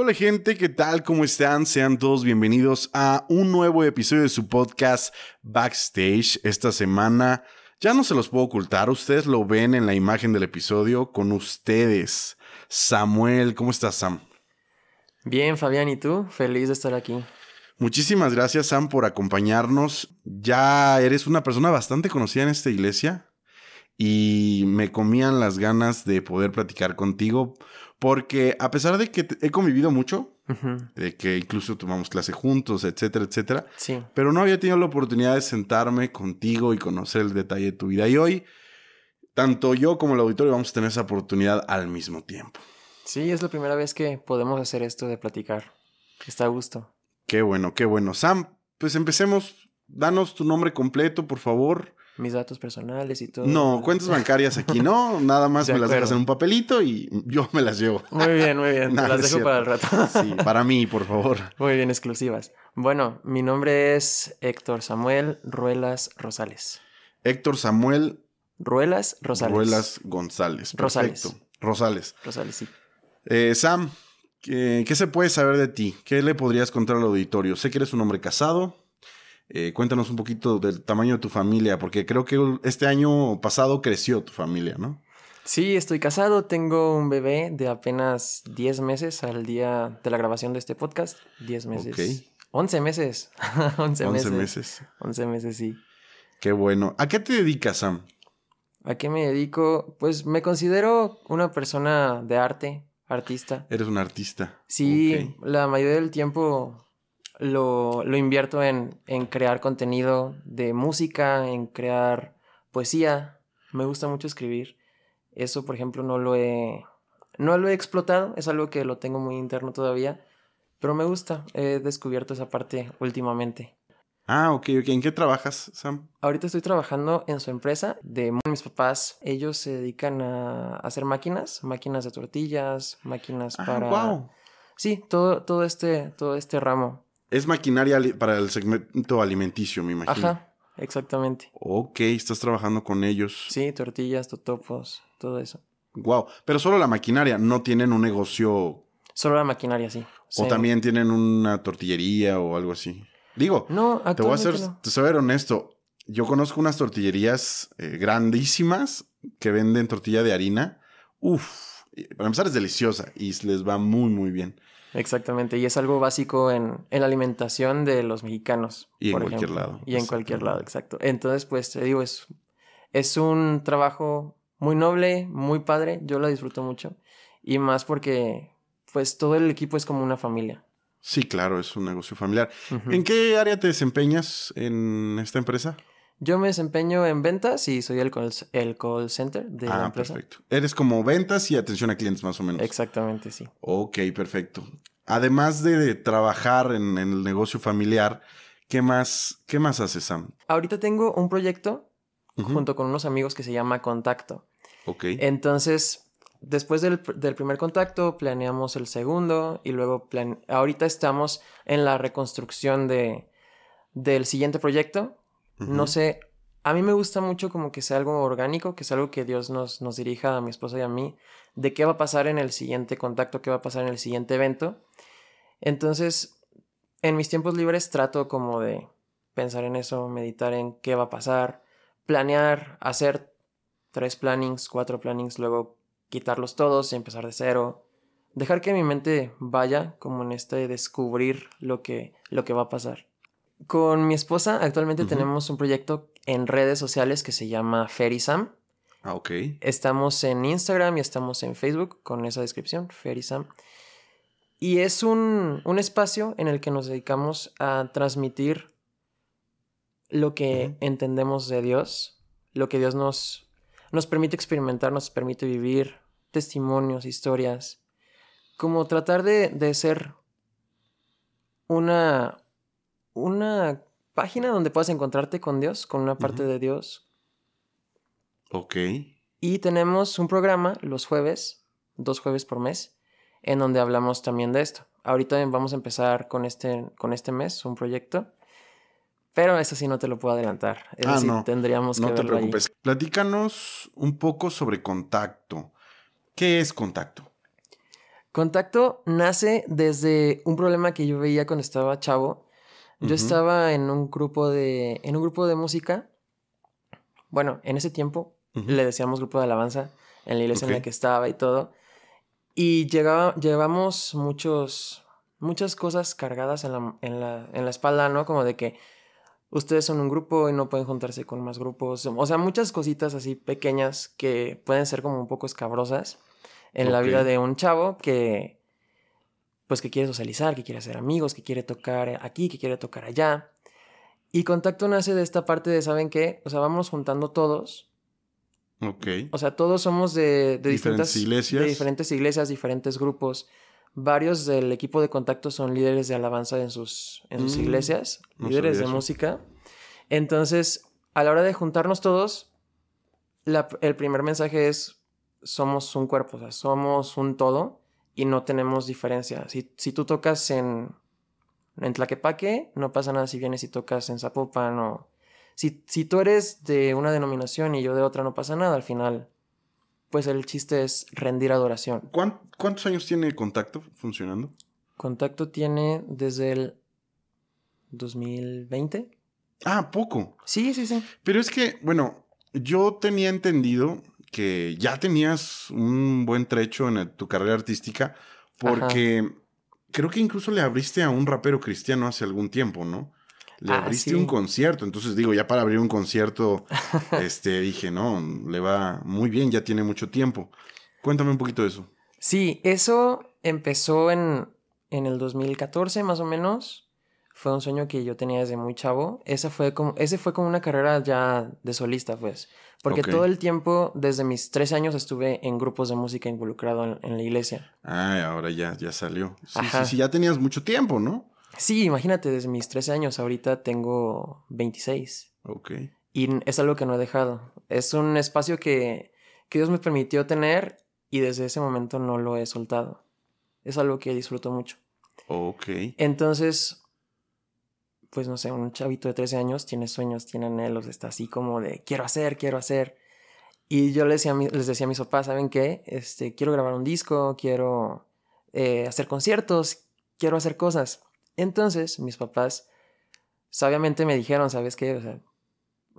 Hola gente? ¿Qué tal? ¿Cómo están? Sean todos bienvenidos a un nuevo episodio de su podcast Backstage. Esta semana ya no se los puedo ocultar, ustedes lo ven en la imagen del episodio con ustedes. Samuel, ¿cómo estás Sam? Bien, Fabián, ¿y tú? Feliz de estar aquí. Muchísimas gracias Sam por acompañarnos. Ya eres una persona bastante conocida en esta iglesia y me comían las ganas de poder platicar contigo porque a pesar de que he convivido mucho, de que incluso tomamos clase juntos, etcétera, etcétera, sí. pero no había tenido la oportunidad de sentarme contigo y conocer el detalle de tu vida. Y hoy, tanto yo como el auditorio vamos a tener esa oportunidad al mismo tiempo. Sí, es la primera vez que podemos hacer esto de platicar. Está a gusto. Qué bueno, qué bueno. Sam, pues empecemos. Danos tu nombre completo, por favor mis datos personales y todo. No, cuentas bancarias aquí no, nada más me las dejas en un papelito y yo me las llevo. Muy bien, muy bien, las dejo para el rato. sí, para mí, por favor. Muy bien, exclusivas. Bueno, mi nombre es Héctor Samuel Ruelas Rosales. Héctor Samuel Ruelas Rosales. Ruelas González. Perfecto. Rosales. Rosales, sí. Eh, Sam, ¿qué, ¿qué se puede saber de ti? ¿Qué le podrías contar al auditorio? Sé que eres un hombre casado, eh, cuéntanos un poquito del tamaño de tu familia, porque creo que este año pasado creció tu familia, ¿no? Sí, estoy casado, tengo un bebé de apenas 10 meses al día de la grabación de este podcast. 10 meses. Ok. 11 meses. 11, 11 meses. 11 meses, sí. Qué bueno. ¿A qué te dedicas, Sam? ¿A qué me dedico? Pues me considero una persona de arte, artista. Eres un artista. Sí, la mayoría del tiempo lo, lo invierto en, en, crear contenido de música, en crear poesía. Me gusta mucho escribir. Eso, por ejemplo, no lo he, no lo he explotado. Es algo que lo tengo muy interno todavía. Pero me gusta. He descubierto esa parte últimamente. Ah, ok, ok. ¿En qué trabajas, Sam? Ahorita estoy trabajando en su empresa de mis papás. Ellos se dedican a hacer máquinas, máquinas de tortillas, máquinas ah, para... Wow. Sí, todo, todo, este, todo este ramo. Es maquinaria para el segmento alimenticio, me imagino. Ajá, exactamente. Ok, estás trabajando con ellos. Sí, tortillas, totopos, todo eso. Wow, pero solo la maquinaria, no tienen un negocio. Solo la maquinaria, sí. O también tienen una tortillería o algo así. Digo, no, te voy a ser, te ser honesto. Yo conozco unas tortillerías eh, grandísimas que venden tortilla de harina. Uf, para empezar es deliciosa y les va muy, muy bien. Exactamente, y es algo básico en, la alimentación de los mexicanos. Y en cualquier lado. Y en cualquier lado, exacto. Entonces, pues te digo, es, es un trabajo muy noble, muy padre, yo lo disfruto mucho. Y más porque, pues todo el equipo es como una familia. Sí, claro, es un negocio familiar. ¿En qué área te desempeñas en esta empresa? Yo me desempeño en ventas y soy el call, el call center de ah, la empresa. perfecto. Eres como ventas y atención a clientes más o menos. Exactamente, sí. Ok, perfecto. Además de trabajar en, el negocio familiar, ¿qué más, qué más haces, Sam? Ahorita tengo un proyecto junto con unos amigos que se llama Contacto. Ok. Entonces, después del, primer contacto, planeamos el segundo y luego ahorita estamos en la reconstrucción de, del siguiente proyecto no sé, a mí me gusta mucho como que sea algo orgánico, que sea algo que Dios nos, nos dirija a mi esposa y a mí, de qué va a pasar en el siguiente contacto, qué va a pasar en el siguiente evento. Entonces, en mis tiempos libres trato como de pensar en eso, meditar en qué va a pasar, planear, hacer tres plannings, cuatro plannings, luego quitarlos todos y empezar de cero. Dejar que mi mente vaya como en este descubrir lo que, lo que va a pasar. Con mi esposa actualmente tenemos un proyecto en redes sociales que se llama Ferisam. Ah, ok. Estamos en Instagram y estamos en Facebook con esa descripción, Ferisam. Y es un, espacio en el que nos dedicamos a transmitir lo que entendemos de Dios, lo que Dios nos, nos permite experimentar, nos permite vivir, testimonios, historias, como tratar de, de ser una, una página donde puedas encontrarte con Dios, con una parte de Dios. Ok. Y tenemos un programa los jueves, dos jueves por mes, en donde hablamos también de esto. Ahorita vamos a empezar con este, con este mes, un proyecto. Pero eso sí no te lo puedo adelantar. Eso Ah, no. tendríamos que No te preocupes. Platícanos un poco sobre contacto. ¿Qué es contacto? Contacto nace desde un problema que yo veía cuando estaba chavo. Yo estaba en un grupo de. en un grupo de música. Bueno, en ese tiempo le decíamos grupo de alabanza en la iglesia en la que estaba y todo. Y llegaba, llevamos muchos, muchas cosas cargadas en la, en, la, en la espalda, ¿no? Como de que ustedes son un grupo y no pueden juntarse con más grupos. O sea, muchas cositas así pequeñas que pueden ser como un poco escabrosas en la vida de un chavo que, pues, que quiere socializar, que quiere hacer amigos, que quiere tocar aquí, que quiere tocar allá. Y contacto nace de esta parte de, ¿saben qué? O sea, vamos juntando todos Ok. o sea, todos somos de, de Diferentes iglesias. De diferentes iglesias, diferentes grupos. Varios del equipo de contacto son líderes de alabanza en sus, en sus Mm, iglesias, no líderes de eso. música. Entonces, a la hora de juntarnos todos, la- el primer mensaje es, somos un cuerpo, o sea, somos un todo y no tenemos diferencia. Si, si tú tocas en, en Tlaquepaque, no pasa nada si vienes y tocas en Zapopan o... Si, si tú eres de una denominación y yo de otra, no pasa nada. Al final, pues el chiste es rendir adoración. ¿Cuán- ¿Cuántos años tiene contacto funcionando? Contacto tiene desde el 2020. Ah, poco. Sí, sí, sí. Pero es que, bueno, yo tenía entendido que ya tenías un buen trecho en el- tu carrera artística porque creo que incluso le abriste a un rapero cristiano hace algún tiempo, ¿no? Le Ah, abriste sí. un concierto, entonces digo, ya para abrir un concierto, este, dije, no, le va muy bien, ya tiene mucho tiempo. Cuéntame un poquito de eso. Sí, eso empezó en, en el 2014 más o menos. Fue un sueño que yo tenía desde muy chavo. Esa fue como, ese fue como una carrera ya de solista, pues. Porque Ok. todo el tiempo, desde mis 13 años, estuve en grupos de música involucrado en, en la iglesia. Ah, ahora ya, ya salió. Sí, Ajá. sí, sí, ya tenías mucho tiempo, ¿no? Sí, imagínate, desde mis 13 años, ahorita tengo 26. Ok. Y es algo que no he dejado. Es un espacio que, que Dios me permitió tener y desde ese momento no lo he soltado. Es algo que disfruto mucho. Ok. Entonces, pues no sé, un chavito de 13 años tiene sueños, tiene anhelos, está así como de quiero hacer, quiero hacer. Y yo les decía, les decía a mis papás, ¿saben qué? Este, quiero grabar un disco, quiero eh, hacer conciertos, quiero hacer cosas. Entonces, mis papás sabiamente me dijeron, ¿sabes qué? O sea,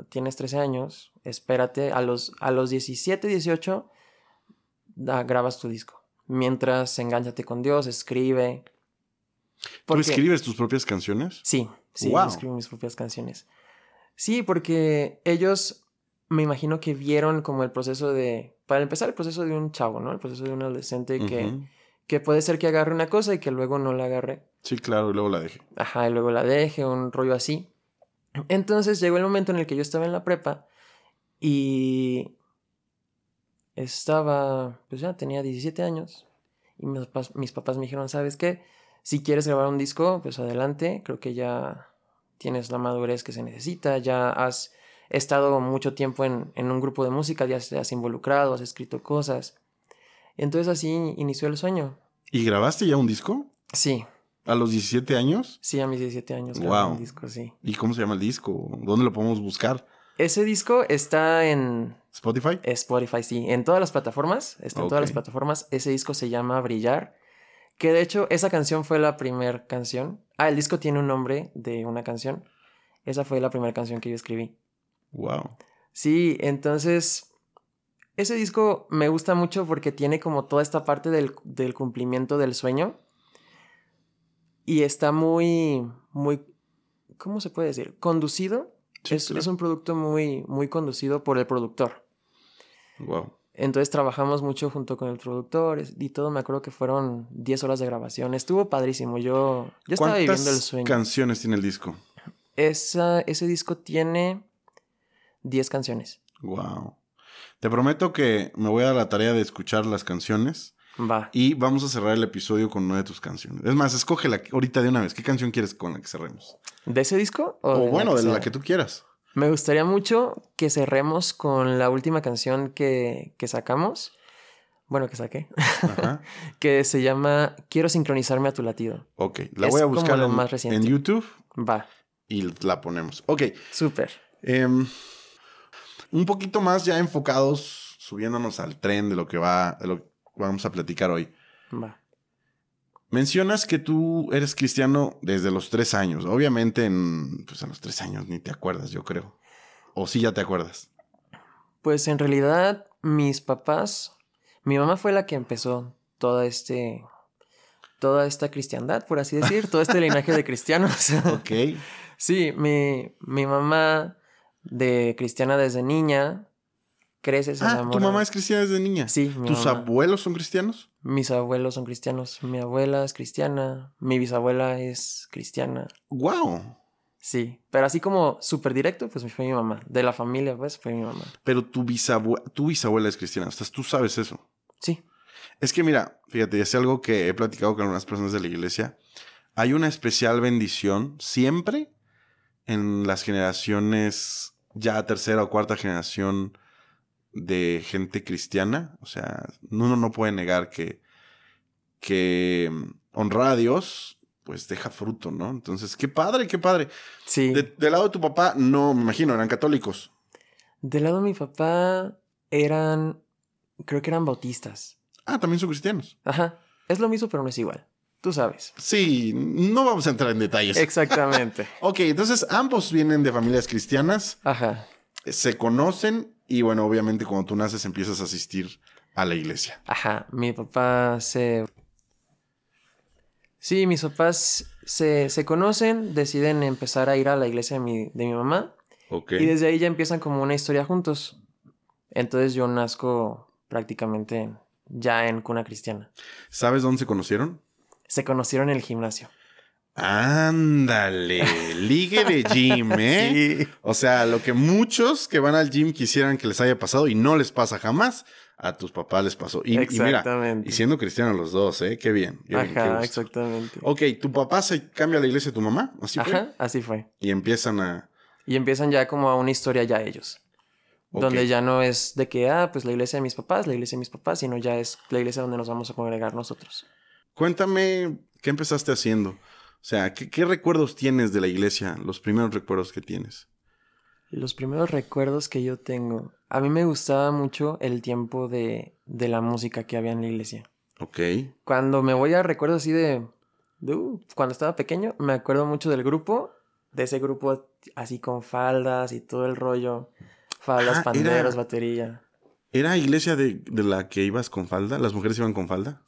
tienes 13 años, espérate, a los, a los 17, 18, da- grabas tu disco. Mientras, enganchate con Dios, escribe. ¿Tú escribes tus propias canciones? Sí, sí, yo escribo mis propias canciones. Sí, porque ellos me imagino que vieron como el proceso de, para empezar, el proceso de un chavo, ¿no? El proceso de un adolescente que, Ujú. que puede ser que agarre una cosa y que luego no la agarre. Sí, claro, y luego la dejé. Ajá, y luego la deje, un rollo así. Entonces llegó el momento en el que yo estaba en la prepa y estaba, pues ya tenía 17 años y mis papás, mis papás me dijeron, ¿sabes qué? Si quieres grabar un disco, pues adelante, creo que ya tienes la madurez que se necesita, ya has estado mucho tiempo en, en un grupo de música, ya te has involucrado, has escrito cosas. Entonces así inició el sueño. ¿Y grabaste ya un disco? Sí, ¿A los 17 años? sí, a mis 17 años grabé Guau. un disco, sí. ¿Y cómo se llama el disco? ¿Dónde lo podemos buscar? Ese disco está en ¿Spotify? Spotify, sí, en todas las plataformas, está en todas las plataformas. Ese disco se llama Brillar, que de hecho esa canción fue la primera canción. Ah, el disco tiene un nombre de una canción. Esa fue la primera canción que yo escribí. Wow. Sí, entonces ese disco me gusta mucho porque tiene como toda esta parte del, del cumplimiento del sueño. Y está muy, muy, ¿cómo se puede decir? Conducido. Sí, es, claro. es un producto muy, muy conducido por el productor. Wow. Entonces trabajamos mucho junto con el productor y todo. Me acuerdo que fueron 10 horas de grabación. Estuvo padrísimo. Yo, yo estaba viviendo el ¿Cuántas sueño. canciones tiene el disco? Esa, ese disco tiene 10 canciones. Wow. Te prometo que me voy a dar la tarea de escuchar las canciones Va. y vamos a cerrar el episodio con una de tus canciones. Es más, escógela ahorita de una vez. ¿Qué canción quieres con la que cerremos? ¿De ese disco? O, de bueno, de la que tú quieras. Me gustaría mucho que cerremos con la última canción que, que sacamos. Bueno, que saqué. Ajá. que se llama Quiero sincronizarme a tu latido. Ok, la Es voy a buscar lo en, más reciente. en YouTube Va. y la ponemos. Ok, Súper. em, un poquito más ya enfocados, subiéndonos al tren de lo que va, de lo que vamos a platicar hoy. Va. Mencionas que tú eres cristiano desde los tres años. Obviamente, en, pues a los tres años ni te acuerdas, yo creo. O sí ya te acuerdas. Pues en realidad, mis papás, mi mamá fue la que empezó toda este, toda esta cristiandad, por así decir, todo este linaje de cristianos. Ok. sí, mi, mi mamá de cristiana desde niña crece, se Ah, tu mamá es cristiana desde niña. Sí, mi ¿Tus mamá. abuelos son cristianos? Mis abuelos son cristianos. Mi abuela es cristiana. Mi bisabuela es cristiana. ¡Wow! Sí, pero así como súper directo, pues fue mi mamá. De la familia, pues fue mi mamá. Pero tu bisabuela, tu bisabuela es cristiana. O sea, tú sabes eso. Sí. Es que mira, fíjate, es algo que he platicado con algunas personas de la iglesia. Hay una especial bendición siempre en las generaciones, ya tercera o cuarta generación de gente cristiana. O sea, uno no puede negar que, que mm, honrar a Dios, pues deja fruto, ¿no? Entonces, qué padre, qué padre. Sí. De- del lado de tu papá, no, me imagino, eran católicos. Del lado de mi papá eran, creo que eran bautistas. Ah, también son cristianos. Ajá. Es lo mismo, pero no es igual. Tú sabes. Sí, no vamos a entrar en detalles. Exactamente. Ok, entonces ambos vienen de familias cristianas, Ajá. se conocen y bueno, obviamente cuando tú naces empiezas a asistir a la iglesia. Ajá. Mi papá se... Sí, mis papás se, se conocen, deciden empezar a ir a la iglesia de mi, de mi mamá. Ok. Y desde ahí ya empiezan como una historia juntos. Entonces yo nazco prácticamente ya en cuna cristiana. ¿Sabes dónde se conocieron? Se conocieron en el gimnasio. Ándale, ligue de gym, ¿eh? Sí. O sea, lo que muchos que van al gym quisieran que les haya pasado y no les pasa jamás, a tus papás les pasó. Y, y mira, Exactamente. y siendo cristianos los dos, ¿eh? Qué bien. qué bien, qué Ajá, exactamente. Ok, tu papá se cambia a la iglesia de tu mamá, así fue. Ajá, así fue. Y empiezan a... Y empiezan ya como a una historia ya ellos. Donde ya no es de que, ah, pues la iglesia de mis papás, la iglesia de mis papás, sino ya es la iglesia donde nos vamos a congregar nosotros. Cuéntame, ¿qué empezaste haciendo? O sea, ¿qué, qué recuerdos tienes de la iglesia? Los primeros recuerdos que tienes. Los primeros recuerdos que yo tengo. A mí me gustaba mucho el tiempo de, de la música que había en la iglesia. Ok. Cuando me voy a recuerdos así de, de, uh, cuando estaba pequeño, me acuerdo mucho del grupo, de ese grupo así con faldas y todo el rollo. Faldas, Ah, era- panderos, batería. ¿Era iglesia de, de la que ibas con falda? ¿Las mujeres iban con falda?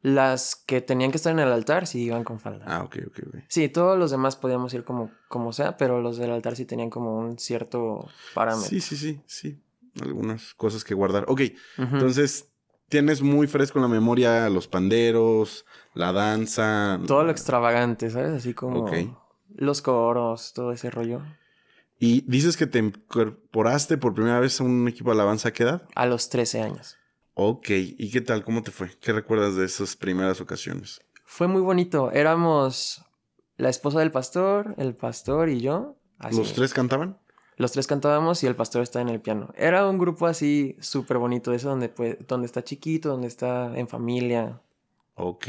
Las que tenían que estar en el altar sí iban con falda. Ah, ok, ok, ok. Sí, todos los demás podíamos ir como, como sea, pero los del altar sí tenían como un cierto parámetro. Sí, sí, sí, sí. Algunas cosas que guardar. Ok, entonces tienes muy fresco en la memoria los panderos, la danza. Todo lo extravagante, ¿sabes? Así como los coros, todo ese rollo. Y dices que te incorporaste por primera vez a un equipo de alabanza, ¿a qué edad? A los 13 años. Ok, ¿y qué tal? ¿Cómo te fue? ¿Qué recuerdas de esas primeras ocasiones? Fue muy bonito. Éramos la esposa del pastor, el pastor y yo. Así. ¿Los tres cantaban? Los tres cantábamos y el pastor está en el piano. Era un grupo así súper bonito, eso donde, pues, donde está chiquito, donde está en familia. Ok.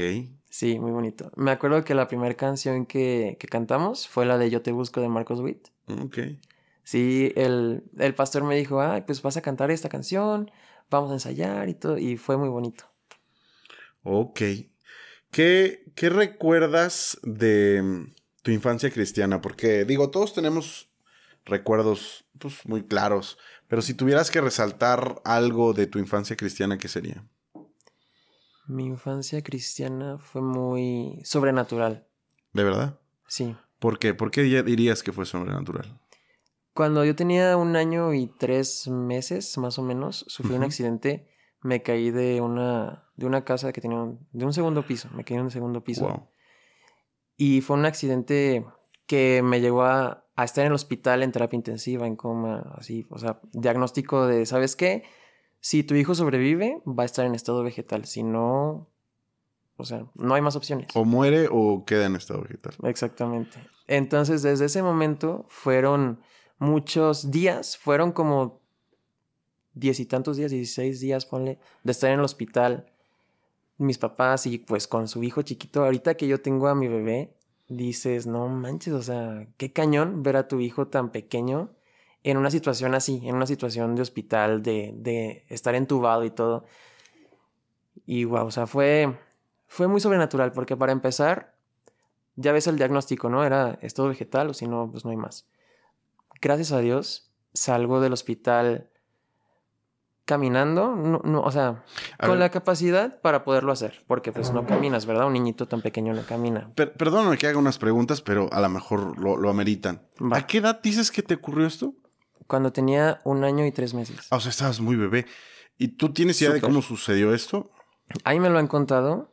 Sí, muy bonito. Me acuerdo que la primera canción que, que cantamos fue la de Yo te busco de Marcos Witt. Ok. Sí, el, el pastor me dijo, ay, pues vas a cantar esta canción, vamos a ensayar y todo, y fue muy bonito. Ok. ¿Qué, qué recuerdas de mm, tu infancia cristiana? Porque, digo, todos tenemos recuerdos pues, muy claros, pero si tuvieras que resaltar algo de tu infancia cristiana, ¿qué sería? Mi infancia cristiana fue muy sobrenatural, ¿De verdad? sí. ¿Por qué? ¿Por qué di- dirías que fue sobrenatural? Cuando yo tenía un año y tres meses, más o menos, sufrí un Ujú. accidente. Me caí de una, de una casa que tenía un, de un segundo piso. Me caí en un segundo piso. Wow. Y fue un accidente que me llegó a, a estar en el hospital en terapia intensiva, en coma, así, o sea, diagnóstico de, ¿sabes qué? Si tu hijo sobrevive, va a estar en estado vegetal, si no, o sea, no hay más opciones. O muere o queda en estado vegetal. Exactamente. Entonces, desde ese momento fueron muchos días, fueron como diez y tantos días, dieciséis días, ponle, de estar en el hospital, mis papás y pues con su hijo chiquito. Ahorita que yo tengo a mi bebé, dices, no manches, o sea, qué cañón ver a tu hijo tan pequeño en una situación así, en una situación de hospital, de, de estar entubado y todo. Y wow, o sea, fue, fue muy sobrenatural, porque para empezar, ya ves el diagnóstico, ¿no? Era estado vegetal o si no, pues no hay más. Gracias a Dios, salgo del hospital caminando, no, no, o sea, con la capacidad para poderlo hacer, porque pues no caminas, ¿verdad? Un niñito tan pequeño no camina. perdóname que haga unas preguntas, pero a lo mejor lo, ameritan. ¿A qué edad dices que te ocurrió esto? Cuando tenía un año y tres meses. Ah, o sea, estabas muy bebé. ¿Y tú tienes idea de cómo sucedió esto? Ahí me lo han contado.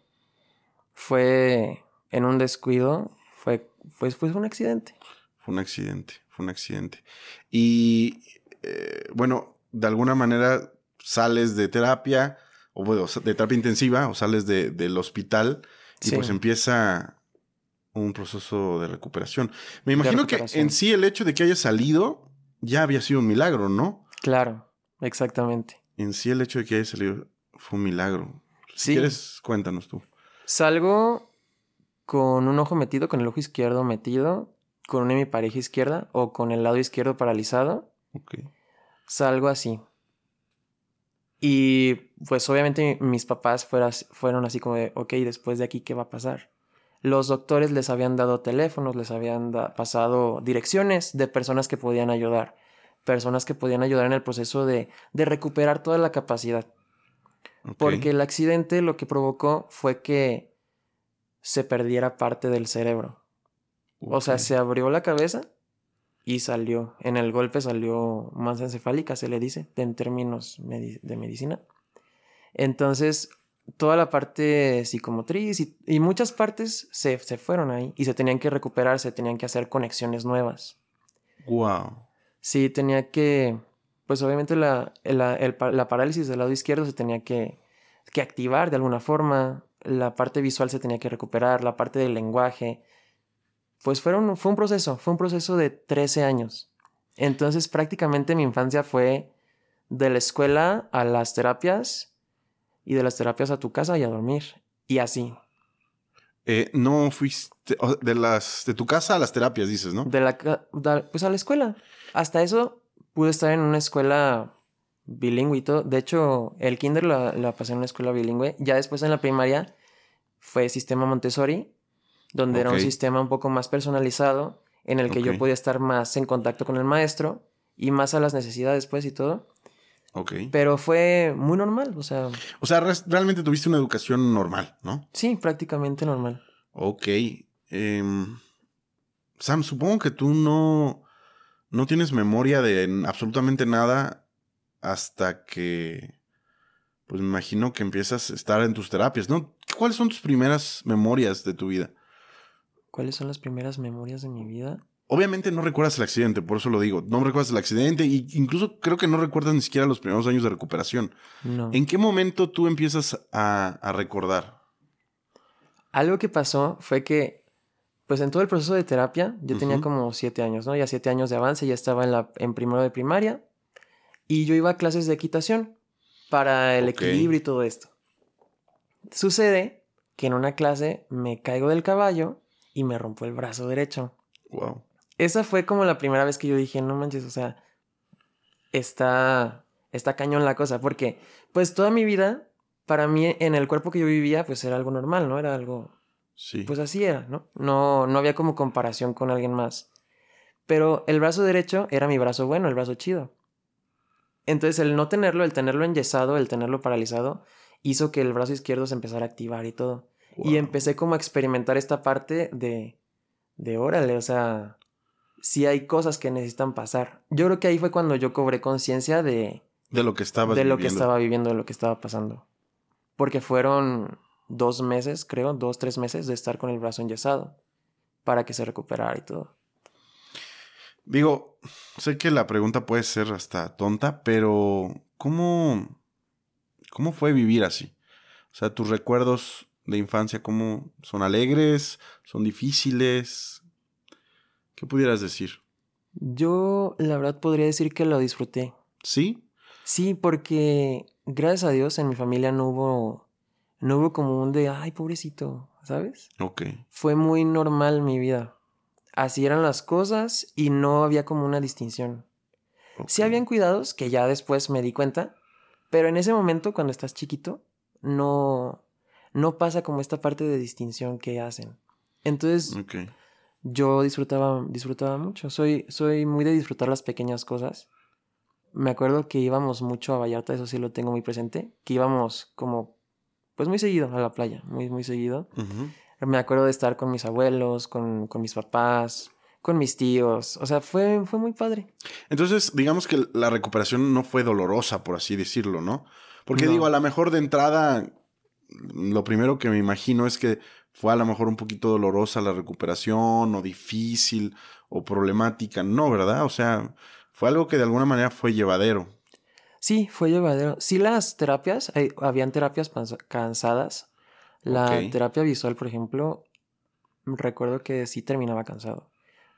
Fue en un descuido. Fue, pues, fue un accidente. Fue un accidente, fue un accidente. Y eh, bueno, de alguna manera sales de terapia, o bueno, de terapia intensiva, o sales del hospital y pues empieza un proceso de recuperación. Me imagino que en sí el hecho de que haya salido ya había sido un milagro, ¿no? Claro, exactamente. En sí el hecho de que haya salido fue un milagro. Si quieres, cuéntanos tú. Salgo con un ojo metido, con el ojo izquierdo metido, con una mi pareja izquierda o con el lado izquierdo paralizado. Ok. Salgo así. Y pues obviamente mis papás fueron así como de, ok, después de aquí, ¿qué va a pasar? Los doctores les habían dado teléfonos, les habían pasado direcciones de personas que podían ayudar, personas que podían ayudar en el proceso de, de recuperar toda la capacidad. Porque el accidente lo que provocó fue que se perdiera parte del cerebro. O sea, se abrió la cabeza y salió. En el golpe salió masa encefálica, se le dice, en términos de medicina. Entonces, toda la parte psicomotriz y, muchas partes se, fueron ahí y se tenían que recuperar, se tenían que hacer conexiones nuevas. Wow. Sí, tenía que, pues obviamente la, la, parálisis del lado izquierdo se tenía que, que activar de alguna forma, la parte visual se tenía que recuperar, la parte del lenguaje, pues fueron, fue un proceso, fue un proceso de 13 años. Entonces prácticamente mi infancia fue de la escuela a las terapias y de las terapias a tu casa y a dormir. Y así. Eh, no fuiste de las de tu casa a las terapias, dices, ¿no? De la pues a la escuela. Hasta eso pude estar en una escuela bilingüe y todo. De hecho, el kinder la, pasé en una escuela bilingüe. Ya después en la primaria fue sistema Montessori donde era un sistema un poco más personalizado, en el que yo podía estar más en contacto con el maestro y más a las necesidades, pues, y todo. Ok. Pero fue muy normal, o sea... O sea, realmente tuviste una educación normal, ¿no? Sí, prácticamente normal. Ok. Em, Sam, supongo que tú no, no tienes memoria de absolutamente nada hasta que, pues me imagino que empiezas a estar en tus terapias, ¿no? ¿Cuáles son tus primeras memorias de tu vida? ¿Cuáles son las primeras memorias de mi vida? Obviamente no recuerdas el accidente, por eso lo digo. No recuerdas el accidente e incluso creo que no recuerdas ni siquiera los primeros años de recuperación. No. ¿En qué momento tú empiezas a, recordar? Algo que pasó fue que, pues en todo el proceso de terapia, yo tenía como siete años, ¿no? Ya siete años de avance, ya estaba en, la, en primero de primaria y yo iba a clases de equitación para el equilibrio y todo esto. Sucede que en una clase me caigo del caballo y me rompo el brazo derecho. Wow. Esa fue como la primera vez que yo dije, no manches, o sea, está, está cañón la cosa, porque pues toda mi vida, para mí en el cuerpo que yo vivía, pues era algo normal, ¿no? Era algo... Sí. Pues así era, ¿no? No, no había como comparación con alguien más. Pero el brazo derecho era mi brazo bueno, el brazo chido. Entonces el no tenerlo, el tenerlo enyesado, el tenerlo paralizado, hizo que el brazo izquierdo se empezara a activar y todo. Y empecé como a experimentar esta parte de, de órale, o sea, si hay cosas que necesitan pasar. Yo creo que ahí fue cuando yo cobré conciencia de... De lo que estaba De lo que estaba viviendo, de lo que estaba pasando. Porque fueron dos meses, creo, dos, tres meses de estar con el brazo enyesado para que se recuperara y todo. Digo, sé que la pregunta puede ser hasta tonta, pero ¿cómo, cómo fue vivir así? O sea, tus recuerdos de infancia, ¿cómo son alegres? ¿Son difíciles? ¿Qué pudieras decir? Yo, la verdad, podría decir que lo disfruté. ¿Sí? Sí, porque gracias a Dios en mi familia no hubo, no hubo como un de, ay, pobrecito, ¿sabes? Ok. Fue muy normal mi vida. Así eran las cosas y no había como una distinción. Sí habían cuidados que ya después me di cuenta, pero en ese momento cuando estás chiquito no no pasa como esta parte de distinción que hacen. Entonces Ok. yo disfrutaba disfrutaba mucho. Soy soy muy de disfrutar las pequeñas cosas. Me acuerdo que íbamos mucho a Vallarta, eso sí lo tengo muy presente, que íbamos como pues muy seguido a la playa, muy muy seguido. Me acuerdo de estar con mis abuelos, con, con mis papás, con mis tíos. O sea, fue, fue muy padre. Entonces, digamos que la recuperación no fue dolorosa, por así decirlo, ¿no? Porque No. digo, a lo mejor de entrada, lo primero que me imagino es que fue a lo mejor un poquito dolorosa la recuperación, o difícil, o problemática. No, ¿verdad? O sea, fue algo que de alguna manera fue llevadero. Sí, fue llevadero. Sí, las terapias, hay- habían terapias cansadas. La terapia visual, por ejemplo, recuerdo que sí terminaba cansado.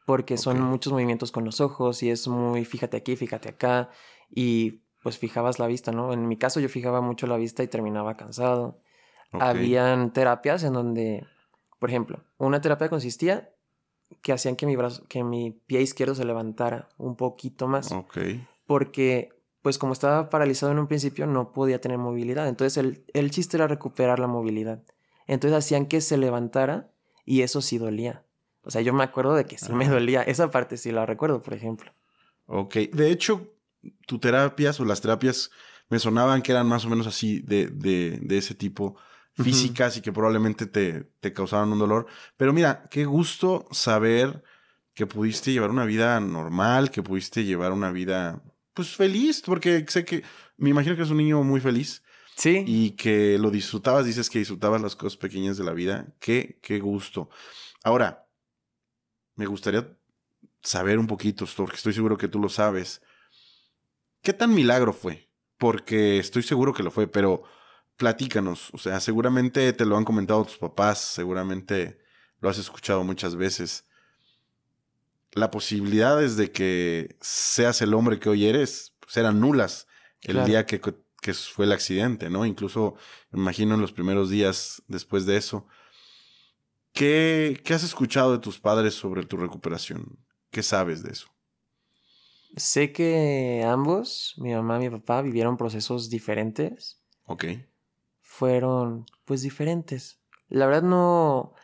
Porque son muchos movimientos con los ojos y es muy fíjate aquí, fíjate acá. Y pues fijabas la vista, ¿no? En mi caso yo fijaba mucho la vista y terminaba cansado. Habían terapias en donde, por ejemplo, una terapia consistía que hacían que mi brazo, que mi pie izquierdo se levantara un poquito más, Ok. porque pues como estaba paralizado en un principio no podía tener movilidad, entonces el, el chiste era recuperar la movilidad. Entonces hacían que se levantara y eso sí dolía. O sea, yo me acuerdo de que sí me dolía, esa parte sí la recuerdo, por ejemplo. Ok. De hecho, tu terapias o las terapias me sonaban que eran más o menos así de, de, de ese tipo Físicas y que probablemente te, te causaban un dolor. Pero mira, qué gusto saber que pudiste llevar una vida normal, que pudiste llevar una vida pues feliz, porque sé que me imagino que eres un niño muy feliz Sí. y que lo disfrutabas, dices que disfrutabas las cosas pequeñas de la vida. Qué, qué gusto. Ahora, me gustaría saber un poquito, porque estoy seguro que tú lo sabes. ¿Qué tan milagro fue? Porque estoy seguro que lo fue, pero platícanos. O sea, seguramente te lo han comentado tus papás, seguramente lo has escuchado muchas veces. Las posibilidades de que seas el hombre que hoy eres pues, eran nulas el Claro. día que, que fue el accidente, ¿no? Incluso, me imagino, en los primeros días después de eso. ¿Qué, ¿Qué has escuchado de tus padres sobre tu recuperación? ¿Qué sabes de eso? Sé que ambos, mi mamá y mi papá, vivieron procesos diferentes. Ok. Fueron, pues, diferentes. La verdad no,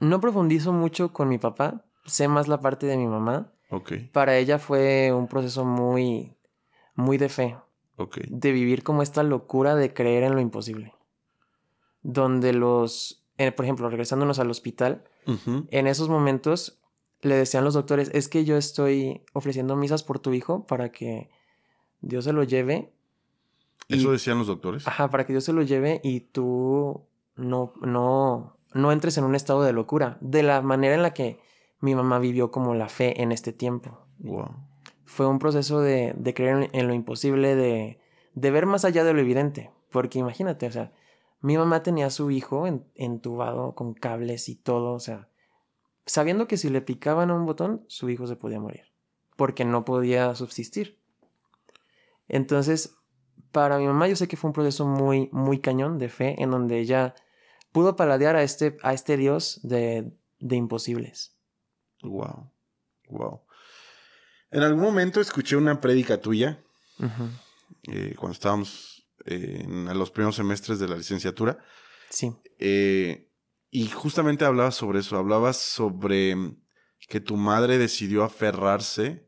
no profundizo mucho con mi papá. Sé más la parte de mi mamá. Ok. Para ella fue un proceso muy, muy de fe. Ok. De vivir como esta locura de creer en lo imposible. Donde los, eh, por ejemplo, regresándonos al hospital, en esos momentos le decían los doctores, es que yo estoy ofreciendo misas por tu hijo para que Dios se lo lleve. Y- ¿Eso decían los doctores? Ajá, para que Dios se lo lleve y tú no, no, no entres en un estado de locura. De la manera en la que mi mamá vivió como la fe en este tiempo. Wow. Fue un proceso de, de creer en, lo imposible, de, de ver más allá de lo evidente. Porque imagínate, o sea, mi mamá tenía a su hijo en- entubado con cables y todo, o sea, sabiendo que si le picaban a un botón, su hijo se podía morir, porque no podía subsistir. Entonces, para mi mamá yo sé que fue un proceso muy, muy cañón de fe, en donde ella pudo paladear a este, a este Dios de, de imposibles. Wow. Wow. En algún momento escuché una prédica tuya eh, cuando estábamos eh, en los primeros semestres de la licenciatura. Sí, eh, y justamente hablabas sobre eso. Hablabas sobre que tu madre decidió aferrarse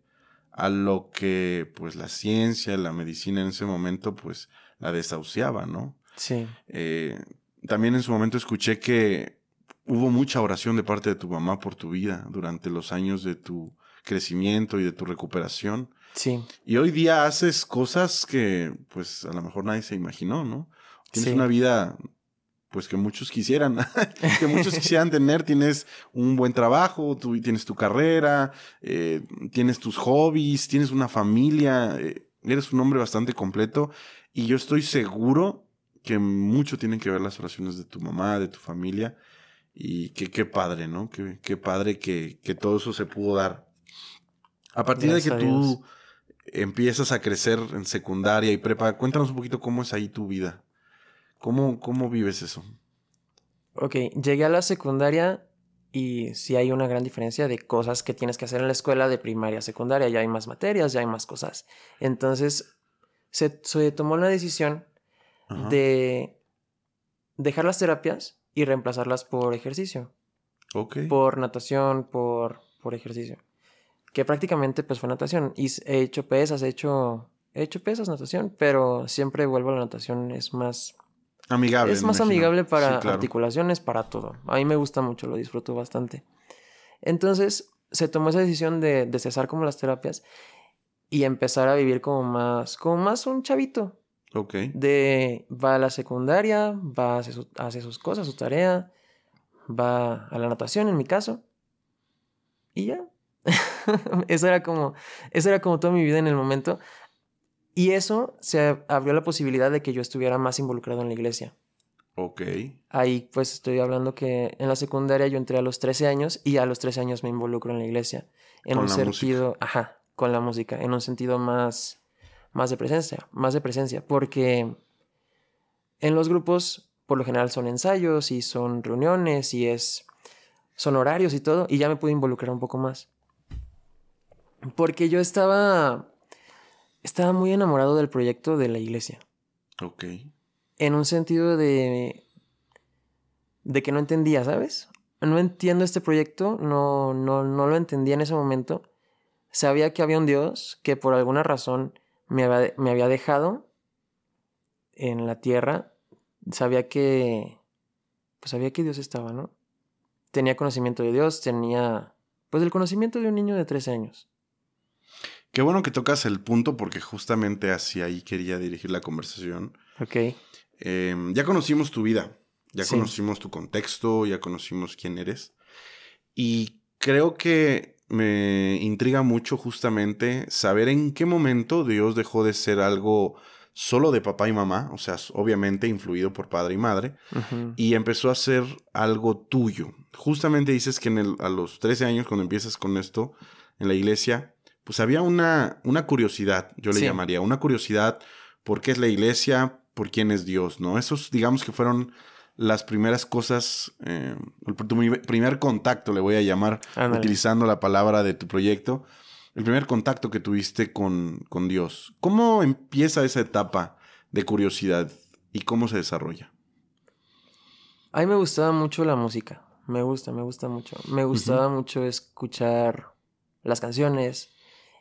a lo que pues la ciencia, la medicina en ese momento pues la desahuciaba, ¿no? sí, Eh, también en su momento escuché que hubo mucha oración de parte de tu mamá por tu vida durante los años de tu crecimiento y de tu recuperación. sí. Y hoy día haces cosas que, pues, a lo mejor nadie se imaginó, ¿no? Tienes Sí. una vida pues que muchos quisieran, que muchos quisieran tener. Tienes un buen trabajo, tú tienes tu carrera, eh, tienes tus hobbies, tienes una familia, eh, eres un hombre bastante completo y yo estoy seguro que mucho tienen que ver las oraciones de tu mamá, de tu familia y que qué padre, ¿no? Qué, padre que, que, todo eso se pudo dar. A partir de que tú empiezas a crecer en secundaria y prepa, cuéntanos un poquito cómo es ahí tu vida. ¿Cómo, cómo vives eso? Ok, llegué a la secundaria y sí hay una gran diferencia de cosas que tienes que hacer en la escuela de primaria a secundaria. Ya hay más materias, ya hay más cosas. Entonces, se, se tomó la decisión de dejar las terapias y reemplazarlas por ejercicio. Ok. Por natación, por, por ejercicio. Que prácticamente pues fue natación. Y he hecho pesas, he hecho, he hecho pesas, natación, pero siempre vuelvo a la natación, es más Amigable. Es más amigable para articulaciones, para todo. A mí me gusta mucho, lo disfruto bastante. Entonces, se tomó esa decisión de, de cesar como las terapias y empezar a vivir como más, como más un chavito. Ok. De, va a la secundaria, va a hacer, sus cosas, su tarea, va a la natación en mi caso. Y ya. eso era como, eso era como toda mi vida en el momento. Y eso se abrió la posibilidad de que yo estuviera más involucrado en la iglesia. Ok. Ahí pues estoy hablando que en la secundaria yo entré a los 13 años y a los 13 años me involucro en la iglesia. En un sentido, ajá, con la música, en un sentido más, más de presencia, más de presencia, porque en los grupos por lo general son ensayos y son reuniones y es, son horarios y todo, y ya me pude involucrar un poco más. Porque yo estaba estaba muy enamorado del proyecto de la iglesia. Ok. En un sentido de. de que no entendía, ¿sabes? No entiendo este proyecto, no, no, no lo entendía en ese momento. Sabía que había un Dios que por alguna razón me había, me había dejado en la tierra. Sabía que. Pues sabía que Dios estaba, ¿no? Tenía conocimiento de Dios, tenía. Pues el conocimiento de un niño de 13 años. Qué bueno que tocas el punto porque justamente hacia ahí quería dirigir la conversación. Ok. Em, ya conocimos tu vida, ya conocimos tu contexto, ya conocimos quién eres. Y creo que me intriga mucho justamente saber en qué momento Dios dejó de ser algo solo de papá y mamá, o sea, obviamente influido por padre y madre, y empezó a ser algo tuyo. Justamente dices que en a los 13 años, cuando empiezas con esto en la iglesia, pues había una, una curiosidad, yo le llamaría, una curiosidad por qué es la iglesia, por quién es Dios, ¿no? Esos, digamos que fueron las primeras cosas, eh, tu primer contacto, le voy a llamar, utilizando la palabra de tu proyecto, el primer contacto que tuviste con, con Dios. ¿Cómo empieza esa etapa de curiosidad y cómo se desarrolla? A mí me gustaba mucho la música, me gusta, me gusta mucho. Me gustaba mucho escuchar las canciones,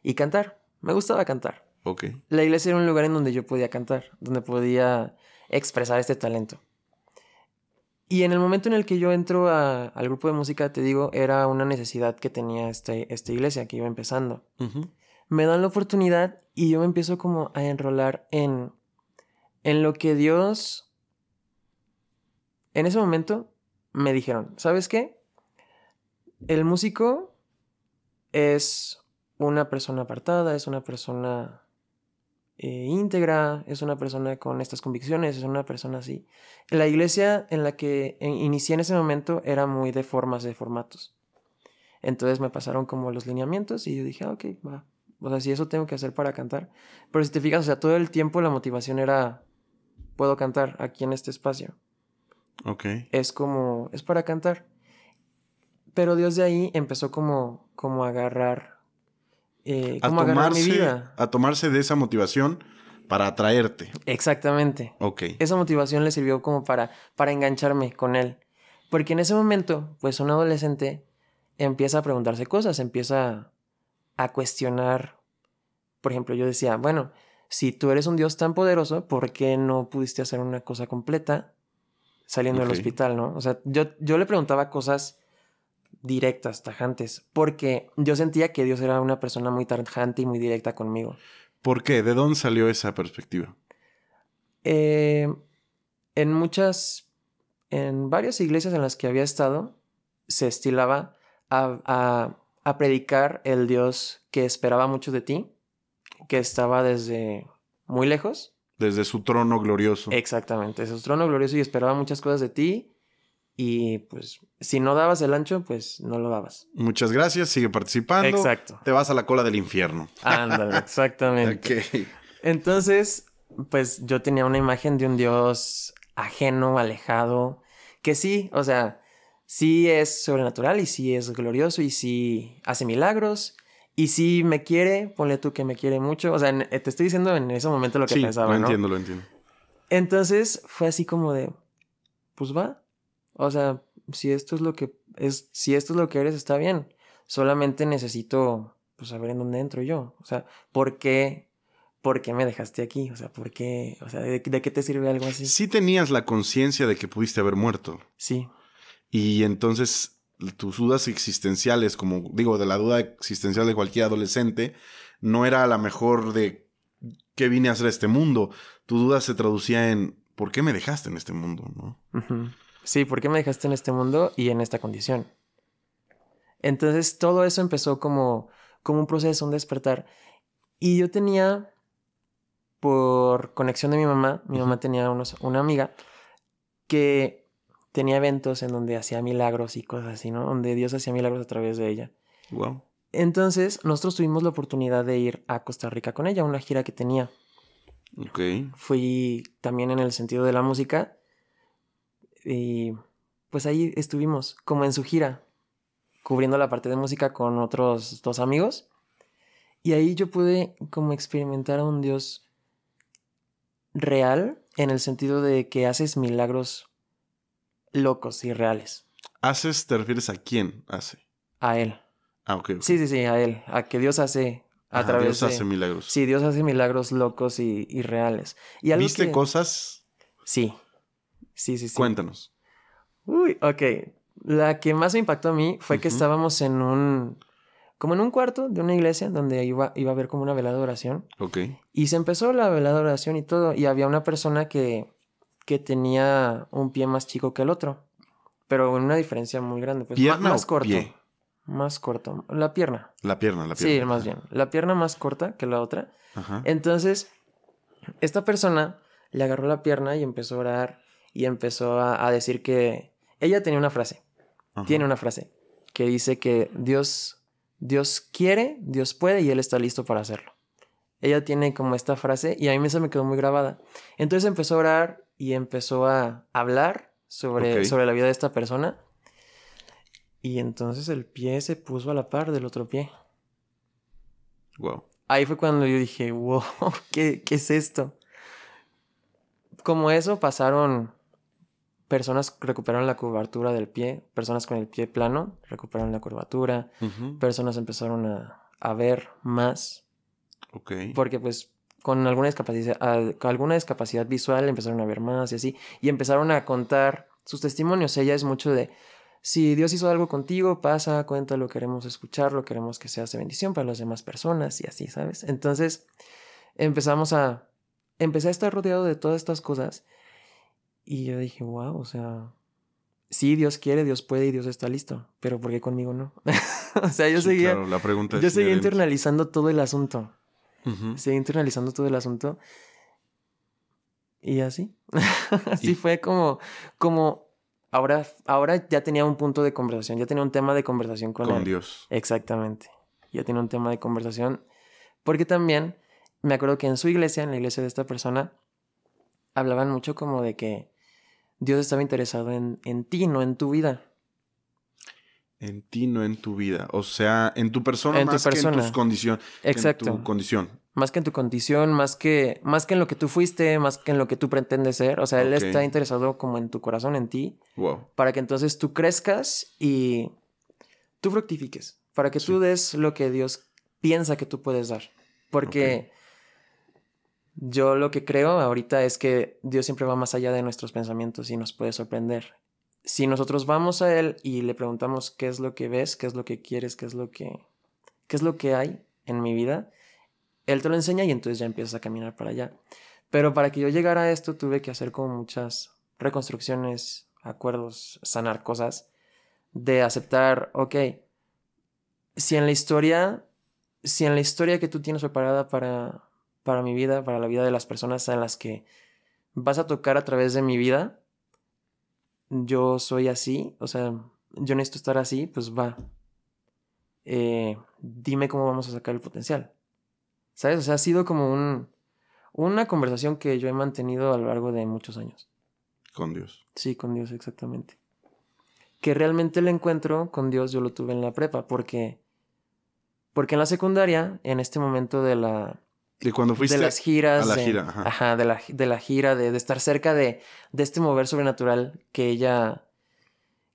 y cantar. Me gustaba cantar. Ok. La iglesia era un lugar en donde yo podía cantar, donde podía expresar este talento. Y en el momento en el que yo entro al grupo de música, te digo, era una necesidad que tenía este, esta iglesia que iba empezando. Me dan la oportunidad y yo me empiezo como a enrolar en, en lo que Dios... En ese momento me dijeron, ¿sabes qué? El músico es una persona apartada, es una persona eh, íntegra, es una persona con estas convicciones, es una persona así. La iglesia en la que inicié en ese momento era muy de formas, de formatos. Entonces me pasaron como los lineamientos y yo dije, ah, ok, va. O sea, si eso tengo que hacer para cantar. Pero si te fijas, o sea, todo el tiempo la motivación era, puedo cantar aquí en este espacio. Ok. Es como, es para cantar. Pero Dios de ahí empezó como, como a agarrar eh, a tomarse, mi vida. A tomarse de esa motivación para atraerte. Exactamente. Ok. Esa motivación le sirvió como para, para engancharme con él. Porque en ese momento, pues un adolescente empieza a preguntarse cosas, empieza a cuestionar. Por ejemplo, yo decía, bueno, si tú eres un Dios tan poderoso, ¿por qué no pudiste hacer una cosa completa saliendo del hospital, no? O sea, yo, yo le preguntaba cosas directas, tajantes, porque yo sentía que Dios era una persona muy tajante y muy directa conmigo. ¿Por qué? ¿De dónde salió esa perspectiva? Eh, en muchas en varias iglesias en las que había estado, se estilaba a, a, a predicar el Dios que esperaba mucho de ti, que estaba desde muy lejos. Desde su trono glorioso. Exactamente, desde su trono glorioso y esperaba muchas cosas de ti. Y pues, si no dabas el ancho, pues no lo dabas. Muchas gracias, sigue participando. Exacto. Te vas a la cola del infierno. Ándale, exactamente. Ok. Entonces, pues yo tenía una imagen de un Dios ajeno, alejado, que sí, o sea, sí es sobrenatural y sí es glorioso y sí hace milagros y sí me quiere, ponle tú que me quiere mucho, o sea, en- te estoy diciendo en ese momento lo que Sí, pensaba, lo ¿no? entiendo, lo entiendo. Entonces fue así como de, pues va, o sea, si esto es lo que es, si esto es lo que eres, está bien. Solamente necesito, pues, saber en dónde entro yo. O sea, ¿por qué, por qué me dejaste aquí? O sea, ¿por qué, o sea, de, de qué te sirve algo así? Sí tenías la conciencia de que pudiste haber muerto. Sí, Y entonces tus dudas existenciales, como digo, de la duda existencial de cualquier adolescente, no era a la mejor de qué vine a hacer a este mundo. Tu duda se traducía en ¿por qué me dejaste en este mundo? ¿no? Sí, ¿por qué me dejaste en este mundo y en esta condición? Entonces todo eso empezó como, como un proceso, un despertar. Y yo tenía, por conexión de mi mamá, mi mamá tenía unos, una amiga que tenía eventos en donde hacía milagros y cosas así, ¿no? Donde Dios hacía milagros a través de ella. Wow. Entonces nosotros tuvimos la oportunidad de ir a Costa Rica con ella, una gira que tenía. Ok. Fui también en el sentido de la música. Y pues ahí estuvimos, como en su gira, cubriendo la parte de música con otros dos amigos. Y ahí yo pude como experimentar a un Dios real, en el sentido de que haces milagros locos y reales. ¿Haces, te refieres a quién hace? A Él. Ah, ok. Sí, sí, sí, a Él. A que Dios hace a Ajá, través Dios de... hace milagros. Sí, Dios hace milagros locos y, y reales. Y algo ¿Viste que- cosas? Sí. Sí, sí, sí. Cuéntanos. Uy, ok. La que más me impactó a mí fue que estábamos en un... Como en un cuarto de una iglesia donde iba, iba a haber como una velada de oración. Ok. Y se empezó la velada de oración y todo. Y había una persona que, que tenía un pie más chico que el otro. Pero en una diferencia muy grande. Pues, ¿Pierna más o corto. pie? Más corto. La pierna. La pierna, la pierna. Sí, más bien. La pierna más corta que la otra. Ajá. Entonces, esta persona le agarró la pierna y empezó a orar y empezó a, a decir que ella tenía una frase, Ajá. tiene una frase que dice que Dios, Dios quiere, Dios puede y Él está listo para hacerlo. Ella tiene como esta frase y a mí se me quedó muy grabada. Entonces empezó a orar y empezó a hablar sobre, sobre la vida de esta persona. Y entonces el pie se puso a la par del otro pie. Wow. Ahí fue cuando yo dije, wow, ¿qué, qué es esto? Como eso pasaron personas recuperaron la curvatura del pie, personas con el pie plano recuperaron la curvatura, personas empezaron a, a ver más, Ok. porque pues con alguna discapacidad, con alguna discapacidad visual empezaron a ver más y así, y empezaron a contar sus testimonios. Ella es mucho de, si Dios hizo algo contigo, pasa, cuéntalo, queremos escucharlo, queremos que seas de bendición para las demás personas y así, ¿sabes? Entonces empezamos a, empecé a estar rodeado de todas estas cosas y yo dije, wow, o sea, sí, Dios quiere, Dios puede y Dios está listo, pero ¿por qué conmigo no? o sea, yo Sí, seguía, claro, la pregunta yo seguía internalizando todo el asunto. Ujú. Seguí internalizando todo el asunto. Y así. así Y- fue como, como ahora, ahora ya tenía un punto de conversación, ya tenía un tema de conversación con, Con él. Dios. Exactamente. Ya tenía un tema de conversación. Porque también me acuerdo que en su iglesia, en la iglesia de esta persona, hablaban mucho como de que Dios estaba interesado en, en ti, no en tu vida. En ti, no en tu vida. O sea, en tu persona En tu más que en tus condiciones. Exacto. En tu condición. Más que en tu condición, más que, más que en lo que tú fuiste, más que en lo que tú pretendes ser. O sea, Él está interesado como en tu corazón, en ti, Wow. para que entonces tú crezcas y tú fructifiques, para que Sí. tú des lo que Dios piensa que tú puedes dar. Porque yo lo que creo ahorita es que Dios siempre va más allá de nuestros pensamientos y nos puede sorprender. Si nosotros vamos a Él y le preguntamos qué es lo que ves, qué es lo que quieres, qué es lo que, qué es lo que hay en mi vida, Él te lo enseña y entonces ya empiezas a caminar para allá. Pero para que yo llegara a esto tuve que hacer como muchas reconstrucciones acuerdos, sanar cosas, de aceptar, ok, si en la historia, si en la historia que tú tienes preparada para, para mi vida, para la vida de las personas en las que vas a tocar a través de mi vida, yo soy así, o sea, yo necesito estar así, pues va. Eh, dime cómo vamos a sacar el potencial. ¿Sabes? O sea, ha sido como un, una conversación que yo he mantenido a lo largo de muchos años. Con Dios. Sí, con Dios, exactamente. Que realmente el encuentro con Dios yo lo tuve en la prepa, porque, porque en la secundaria, en este momento de la, de cuando fuiste de las giras. a la de- gira, ajá. ajá, de, la, de la gira, de, de estar cerca de, de este mover sobrenatural que ella,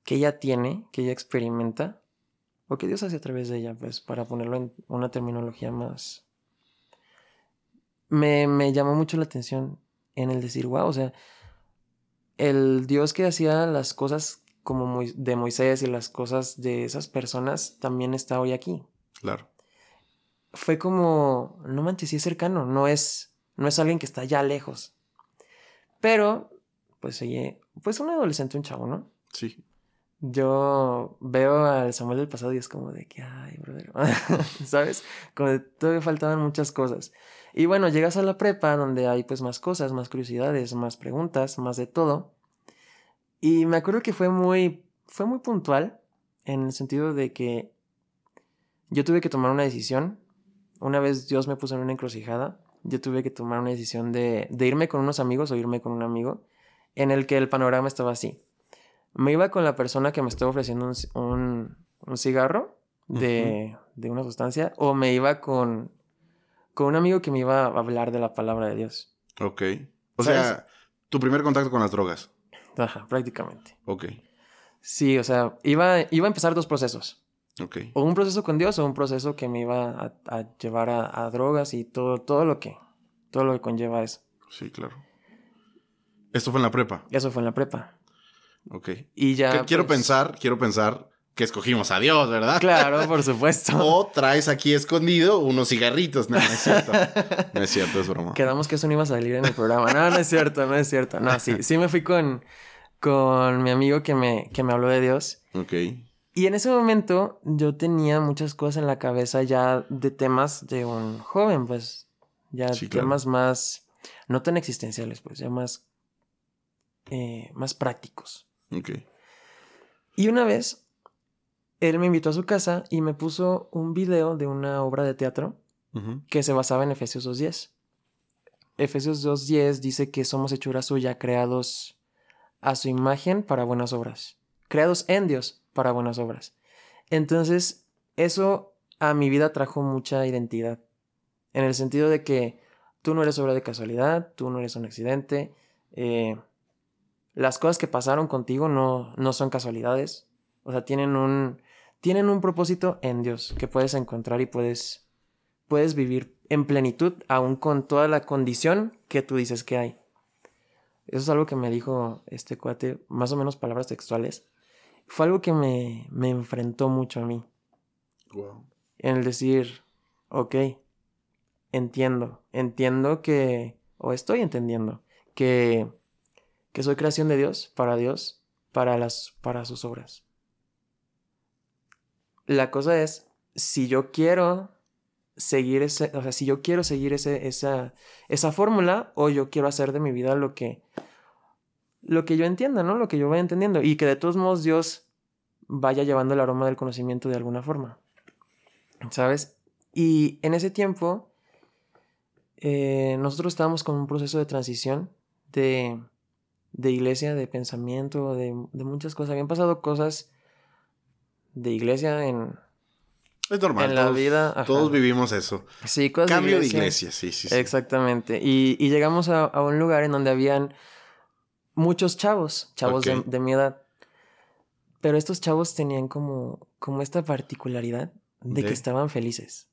que ella tiene, que ella experimenta, o que Dios hace a través de ella, pues, para ponerlo en una terminología más. Me, me llamó mucho la atención en el decir, wow, o sea, el Dios que hacía las cosas como de Moisés y las cosas de esas personas también está hoy aquí Claro. Fue como, no manches, sí es cercano, no es, no es alguien que está ya lejos. Pero, pues, oye, pues un adolescente, un chavo, ¿no? Sí. Yo veo al Samuel del pasado y es como de que, ay, brother, ¿sabes? Como de todavía faltaban muchas cosas. Y bueno, llegas a la prepa donde hay pues más cosas, más curiosidades, más preguntas, más de todo. Y me acuerdo que fue muy, fue muy puntual en el sentido de que yo tuve que tomar una decisión. Una vez Dios me puso en una encrucijada, yo tuve que tomar una decisión de, de irme con unos amigos o irme con un amigo en el que el panorama estaba así. Me iba con la persona que me estaba ofreciendo un, un- un cigarro de, de una sustancia o me iba con, con un amigo que me iba a hablar de la palabra de Dios. Ok. O ¿Sabes? sea, tu primer contacto con las drogas. Ajá, prácticamente. Ok. Sí, o sea, iba, iba a empezar dos procesos. Ok. O un proceso con Dios o un proceso que me iba a, a llevar a, a drogas y todo, todo lo que todo lo que conlleva eso. Sí, claro. Esto fue en la prepa. Eso fue en la prepa. Ok. Y ya. Que quiero pues, pensar, quiero pensar que escogimos a Dios, ¿verdad? Claro, por supuesto. O traes aquí escondido unos cigarritos. No, no es cierto. No es cierto, es broma. Quedamos que eso no iba a salir en el programa. No, no es cierto, no es cierto. No, sí, sí me fui con, con mi amigo que me, que me habló de Dios. Ok. Y en ese momento yo tenía muchas cosas en la cabeza ya de temas de un joven, pues ya Sí, claro. temas más, no tan existenciales, pues ya más, eh, más prácticos. Ok. Y una vez, él me invitó a su casa y me puso un video de una obra de teatro que se basaba en Efesios 2.10. Efesios 2.10 dice que somos hechura suya, creados a su imagen para buenas obras. Creados en Dios para buenas obras. Entonces, eso a mi vida trajo mucha identidad. En el sentido de que tú no eres obra de casualidad, tú no eres un accidente. eh, las cosas que pasaron contigo no, no son casualidades. O sea, tienen un, tienen un propósito en Dios que puedes encontrar y puedes puedes vivir en plenitud, aún con toda la condición que tú dices que hay. Eso es algo que me dijo este cuate, más o menos palabras textuales. Fue algo que me, me enfrentó mucho a mí. Wow. En el decir, ok, entiendo, entiendo que, o estoy entendiendo, que, que soy creación de Dios, para Dios, para, las, para sus obras. La cosa es, si yo quiero seguir ese, o sea, si yo quiero seguir ese, esa, esa fórmula o yo quiero hacer de mi vida lo que, lo que yo entienda, ¿no? Lo que yo vaya entendiendo y que de todos modos Dios vaya llevando el aroma del conocimiento de alguna forma, ¿sabes? Y en ese tiempo eh, nosotros estábamos con un proceso de transición de, de iglesia, de pensamiento, de, de muchas cosas. Habían pasado cosas de iglesia en, Es normal. En la todos, vida, ajá. todos vivimos eso. Sí, cosas Cambio de iglesia, sí, sí, sí. Exactamente. Y, y llegamos a, a un lugar en donde habían muchos chavos, chavos de, mi edad. Pero estos chavos tenían como, como esta particularidad de, De. que estaban felices.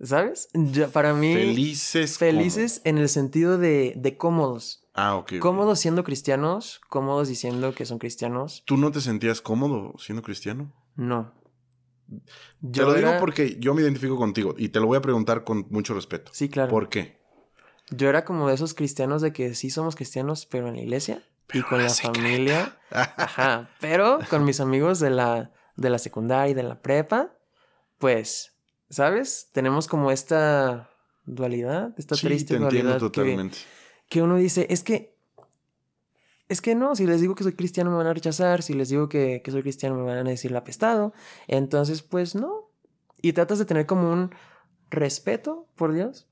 ¿Sabes? Ya, para mí, Felices. felices en el sentido de, de cómodos. ¿cómo? Ah, ok. Cómodos siendo cristianos, cómodos diciendo que son cristianos. ¿Tú no te sentías cómodo siendo cristiano? No. Te lo digo porque yo me identifico contigo y te lo voy a preguntar con mucho respeto. Sí, claro. ¿Por qué? Yo era como de esos cristianos de que sí somos cristianos, pero en la iglesia y con la familia. Ajá. Pero con mis amigos de la, de la secundaria y de la prepa, pues, ¿sabes? Tenemos como esta dualidad, esta triste dualidad. Totalmente. Que, uno dice, es que. Es que no, si les digo que soy cristiano me van a rechazar, si les digo que, que soy cristiano me van a decir la apestado. Entonces, pues no. Y tratas de tener como un respeto por Dios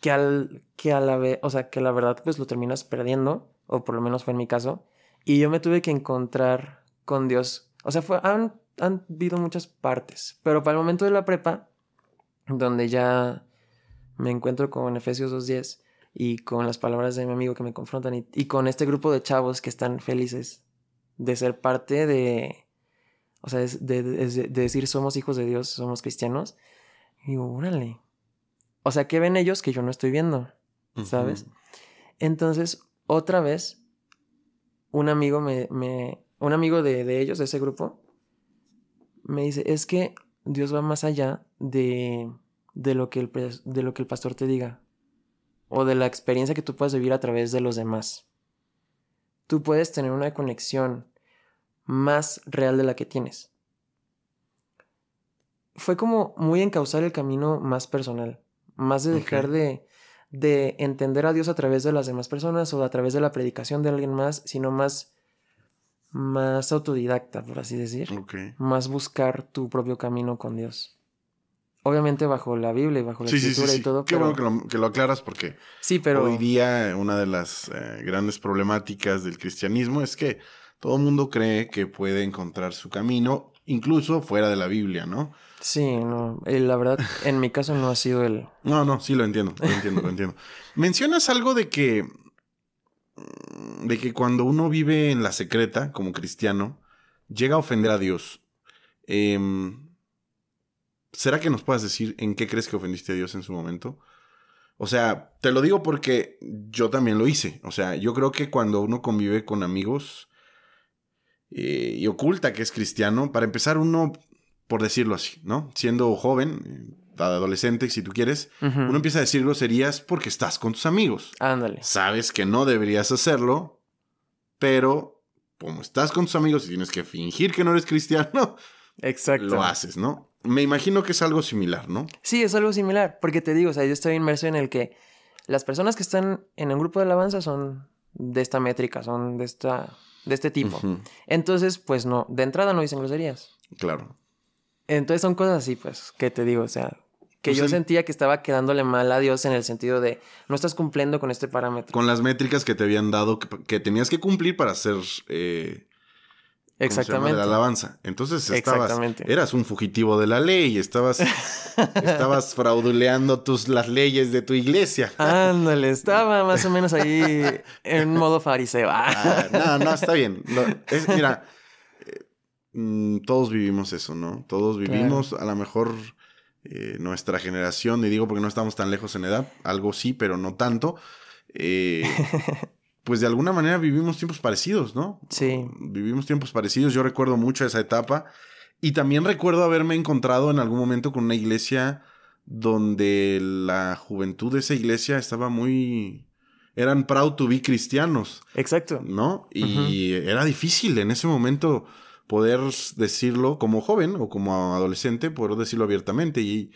que al que a la vez, o sea, que la verdad pues lo terminas perdiendo, o por lo menos fue en mi caso, y yo me tuve que encontrar con Dios. O sea, han, han habido muchas partes, pero para el momento de la prepa, donde ya me encuentro con Efesios 2.10 y con las palabras de mi amigo que me confrontan y, con este grupo de chavos que están felices de ser parte de, o sea, de decir somos hijos de Dios, somos cristianos, y digo, órale, o sea, ¿qué ven ellos que yo no estoy viendo? ¿Sabes? Entonces, otra vez, un amigo me, me un amigo de, ellos, de ese grupo, me dice, es que Dios va más allá de, de, lo que el, de lo que el pastor te diga o de la experiencia que tú puedes vivir a través de los demás. Tú puedes tener una conexión más real de la que tienes. Fue como muy encauzar el camino más personal. Más de dejar de, de entender a Dios a través de las demás personas o a través de la predicación de alguien más, sino más, más autodidacta, por así decir. Más buscar tu propio camino con Dios. Obviamente bajo la Biblia y bajo la escritura y todo. Qué bueno que lo, que lo, aclaras porque sí, pero... hoy día una de las eh, grandes problemáticas del cristianismo es que todo el mundo cree que puede encontrar su camino, incluso fuera de la Biblia, ¿no? Sí, no, eh, la verdad, en mi caso no ha sido el... No, no, sí lo entiendo, lo entiendo, lo entiendo. Mencionas algo de que... De que cuando uno vive en la secreta, como cristiano, llega a ofender a Dios. Em, ¿Será que nos puedas decir en qué crees que ofendiste a Dios en su momento? O sea, te lo digo porque yo también lo hice. O sea, yo creo que cuando uno convive con amigos eh, y oculta que es cristiano, para empezar uno por decirlo así, ¿no? Siendo joven, adolescente, si tú quieres, uno empieza a decir groserías porque estás con tus amigos. Ándale. Sabes que no deberías hacerlo, pero como estás con tus amigos y tienes que fingir que no eres cristiano, Exacto. lo haces, ¿no? Me imagino que es algo similar, ¿no? Sí, es algo similar, porque te digo, o sea, yo estoy inmerso en el que las personas que están en un grupo de alabanza son de esta métrica, son de esta de este tipo. Entonces, pues no, de entrada no dicen groserías. Claro. Entonces son cosas así, pues, que te digo, o sea, que pues yo sentía que estaba quedándole mal a Dios en el sentido de no estás cumpliendo con este parámetro. Con las métricas que te habían dado que, tenías que cumplir para ser eh, Exactamente. la alabanza. Entonces estabas, eras un fugitivo de la ley, estabas, estabas frauduleando tus, las leyes de tu iglesia. Ándale, estaba más o menos ahí en modo fariseo. Ah, no, no, está bien. mira, Mm, todos vivimos eso, ¿no? Todos vivimos, a lo mejor eh, nuestra generación, y digo porque no estamos tan lejos en edad, algo sí, pero no tanto. Eh, pues de alguna manera vivimos tiempos parecidos, ¿no? Sí. Vivimos tiempos parecidos. Yo recuerdo mucho esa etapa. Y también recuerdo haberme encontrado en algún momento con una iglesia donde la juventud de esa iglesia estaba muy. eran proud to be cristianos. Exacto. ¿No? Y era difícil en ese momento poder decirlo como joven o como adolescente, poder decirlo abiertamente y,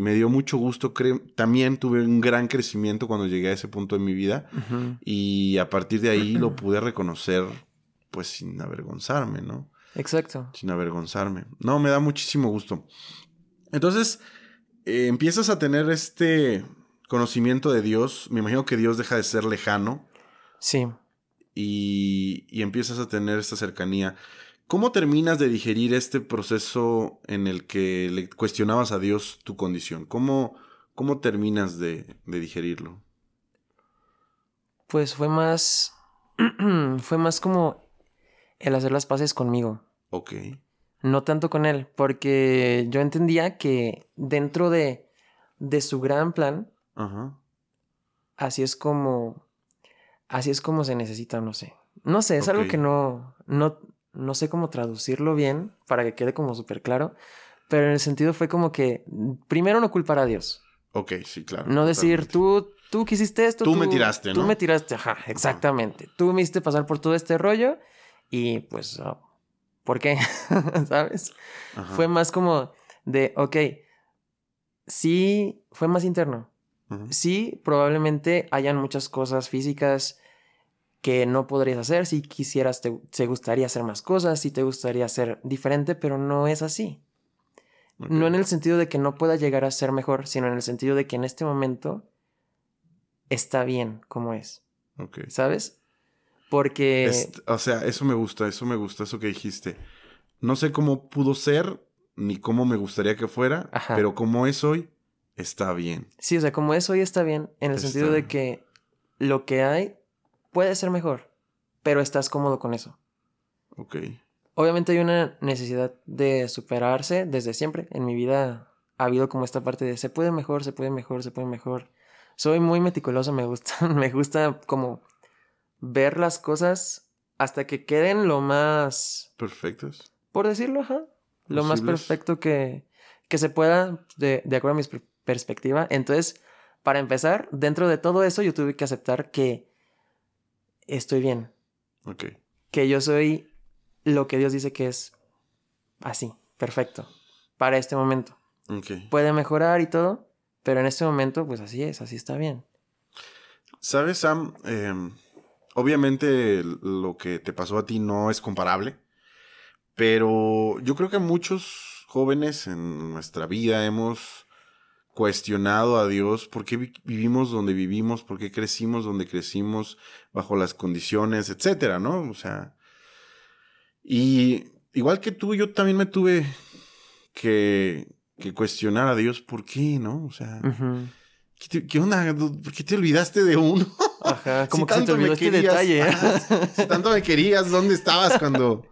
me dio mucho gusto. Creo, también tuve un gran crecimiento cuando llegué a ese punto en mi vida y a partir de ahí lo pude reconocer pues sin avergonzarme, ¿no? Exacto. Sin avergonzarme. No, me da muchísimo gusto. Entonces, eh, empiezas a tener este conocimiento de Dios. Me imagino que Dios deja de ser lejano. Sí. Y, y empiezas a tener esta cercanía. ¿Cómo terminas de digerir este proceso en el que le cuestionabas a Dios tu condición? ¿Cómo, cómo terminas de, digerirlo? Pues fue más. fue más como el hacer las paces conmigo. Ok. No tanto con él, porque yo entendía que dentro de, de su gran plan, así es como. Así es como se necesita, no sé. No sé, es algo que no, no, no sé cómo traducirlo bien para que quede como súper claro, pero en el sentido fue como que primero no culpar a Dios. Ok, sí, claro. No decir tú, tú quisiste esto. Tú me tiraste, Tú ¿no? me tiraste, ajá, exactamente. Tú me hiciste pasar por todo este rollo y pues, ah, ¿por qué? ¿Sabes? Fue más como de, ok, sí, fue más interno. Sí, probablemente hayan muchas cosas físicas que no podrías hacer. Si quisieras, te, te gustaría hacer más cosas, si te gustaría ser diferente, pero no es así. No en el sentido de que no pueda llegar a ser mejor, sino en el sentido de que en este momento está bien como es, Ok. ¿sabes? Porque... Est- o sea, eso me gusta, eso me gusta, eso que dijiste. No sé cómo pudo ser, ni cómo me gustaría que fuera, Ajá. pero como es hoy, está bien. Sí, o sea, como es hoy está bien, en el Está sentido de que lo que hay puede ser mejor, pero estás cómodo con eso. Ok. Obviamente hay una necesidad de superarse desde siempre. En mi vida ha habido como esta parte de se puede mejor, se puede mejor, se puede mejor. Soy muy meticuloso, me gusta, me gusta como ver las cosas hasta que queden lo más, Perfectos. por decirlo, ajá, lo más perfecto que, que se pueda de, de acuerdo a mi per- perspectiva. Entonces, para empezar, dentro de todo eso yo tuve que aceptar que estoy bien, Ok. que yo soy lo que Dios dice que es así, perfecto, para este momento. Ok. Puede mejorar y todo, pero en este momento, pues así es, así está bien. ¿Sabes, Sam? Em, obviamente lo que te pasó a ti no es comparable, pero yo creo que muchos jóvenes en nuestra vida hemos cuestionado a Dios por qué vi- vivimos donde vivimos, por qué crecimos donde crecimos, bajo las condiciones, etcétera, ¿no? O sea, y igual que tú, yo también me tuve que, que cuestionar a Dios por qué, ¿no? O sea, Ujú. ¿qué, te- qué onda? ¿Por qué te olvidaste de uno? Ajá, como Si que se te tanto me olvidó este querías, detalle. Si tanto me querías, ¿dónde estabas cuando...?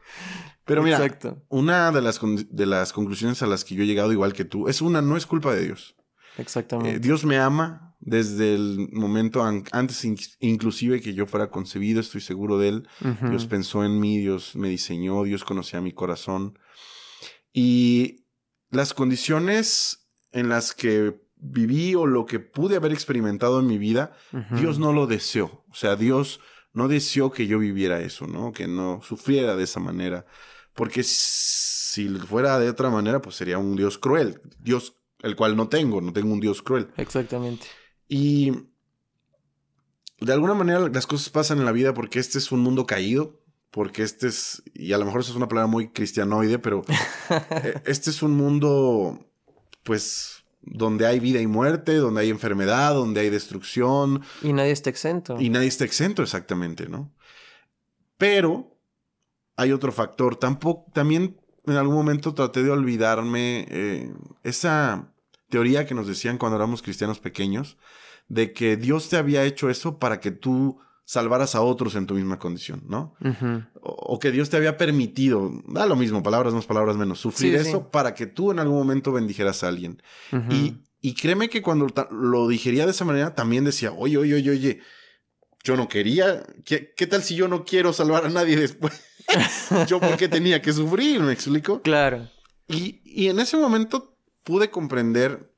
Pero mira, Exacto, una de las, de las conclusiones a las que yo he llegado igual que tú, es una, no es culpa de Dios. Exactamente. Eh, Dios me ama desde el momento an- antes in- inclusive que yo fuera concebido, estoy seguro de él. Dios pensó en mí, Dios me diseñó, Dios conocía mi corazón. Y las condiciones en las que viví o lo que pude haber experimentado en mi vida. Dios no lo deseó. O sea, Dios no deseó que yo viviera eso, ¿no? Que no sufriera de esa manera. Porque si fuera de otra manera, pues sería un Dios cruel. Dios, el cual no tengo, no tengo un Dios cruel. Exactamente. Y de alguna manera las cosas pasan en la vida porque este es un mundo caído, porque este es, y a lo mejor eso es una palabra muy cristianoide, pero eh, este es un mundo, pues, donde hay vida y muerte, donde hay enfermedad, donde hay destrucción, Y nadie está exento. y nadie está exento exactamente, ¿no? Pero hay otro factor. Tampoco, también en algún momento traté de olvidarme eh, esa teoría que nos decían cuando éramos cristianos pequeños, de que Dios te había hecho eso para que tú salvaras a otros en tu misma condición, ¿no? O, o que Dios te había permitido, da lo mismo, palabras más, palabras menos, sufrir Sí, sí. eso para que tú en algún momento bendijeras a alguien. Y, y créeme que cuando lo digería de esa manera, también decía, oye, oye, oye, oye, yo no quería. ¿Qué, qué tal si yo no quiero salvar a nadie después? yo por qué tenía que sufrir, ¿me explico? Claro. Y, y en ese momento pude comprender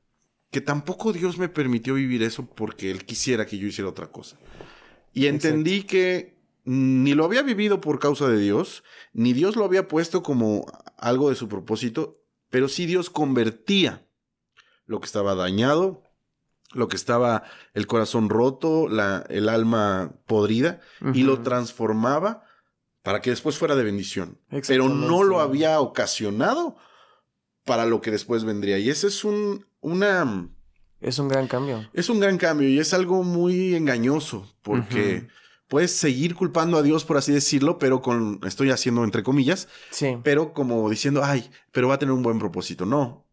que tampoco Dios me permitió vivir eso porque Él quisiera que yo hiciera otra cosa. Y entendí que ni lo había vivido por causa de Dios, ni Dios lo había puesto como algo de su propósito, pero sí Dios convertía lo que estaba dañado, lo que estaba el corazón roto, la, el alma podrida, y lo transformaba para que después fuera de bendición. Pero no lo había ocasionado para lo que después vendría. Y ese es un, una, Es un gran cambio. es un gran cambio y es algo muy engañoso porque puedes seguir culpando a Dios, por así decirlo, pero con, estoy haciendo entre comillas, Sí. pero como diciendo, ay, pero va a tener un buen propósito. No,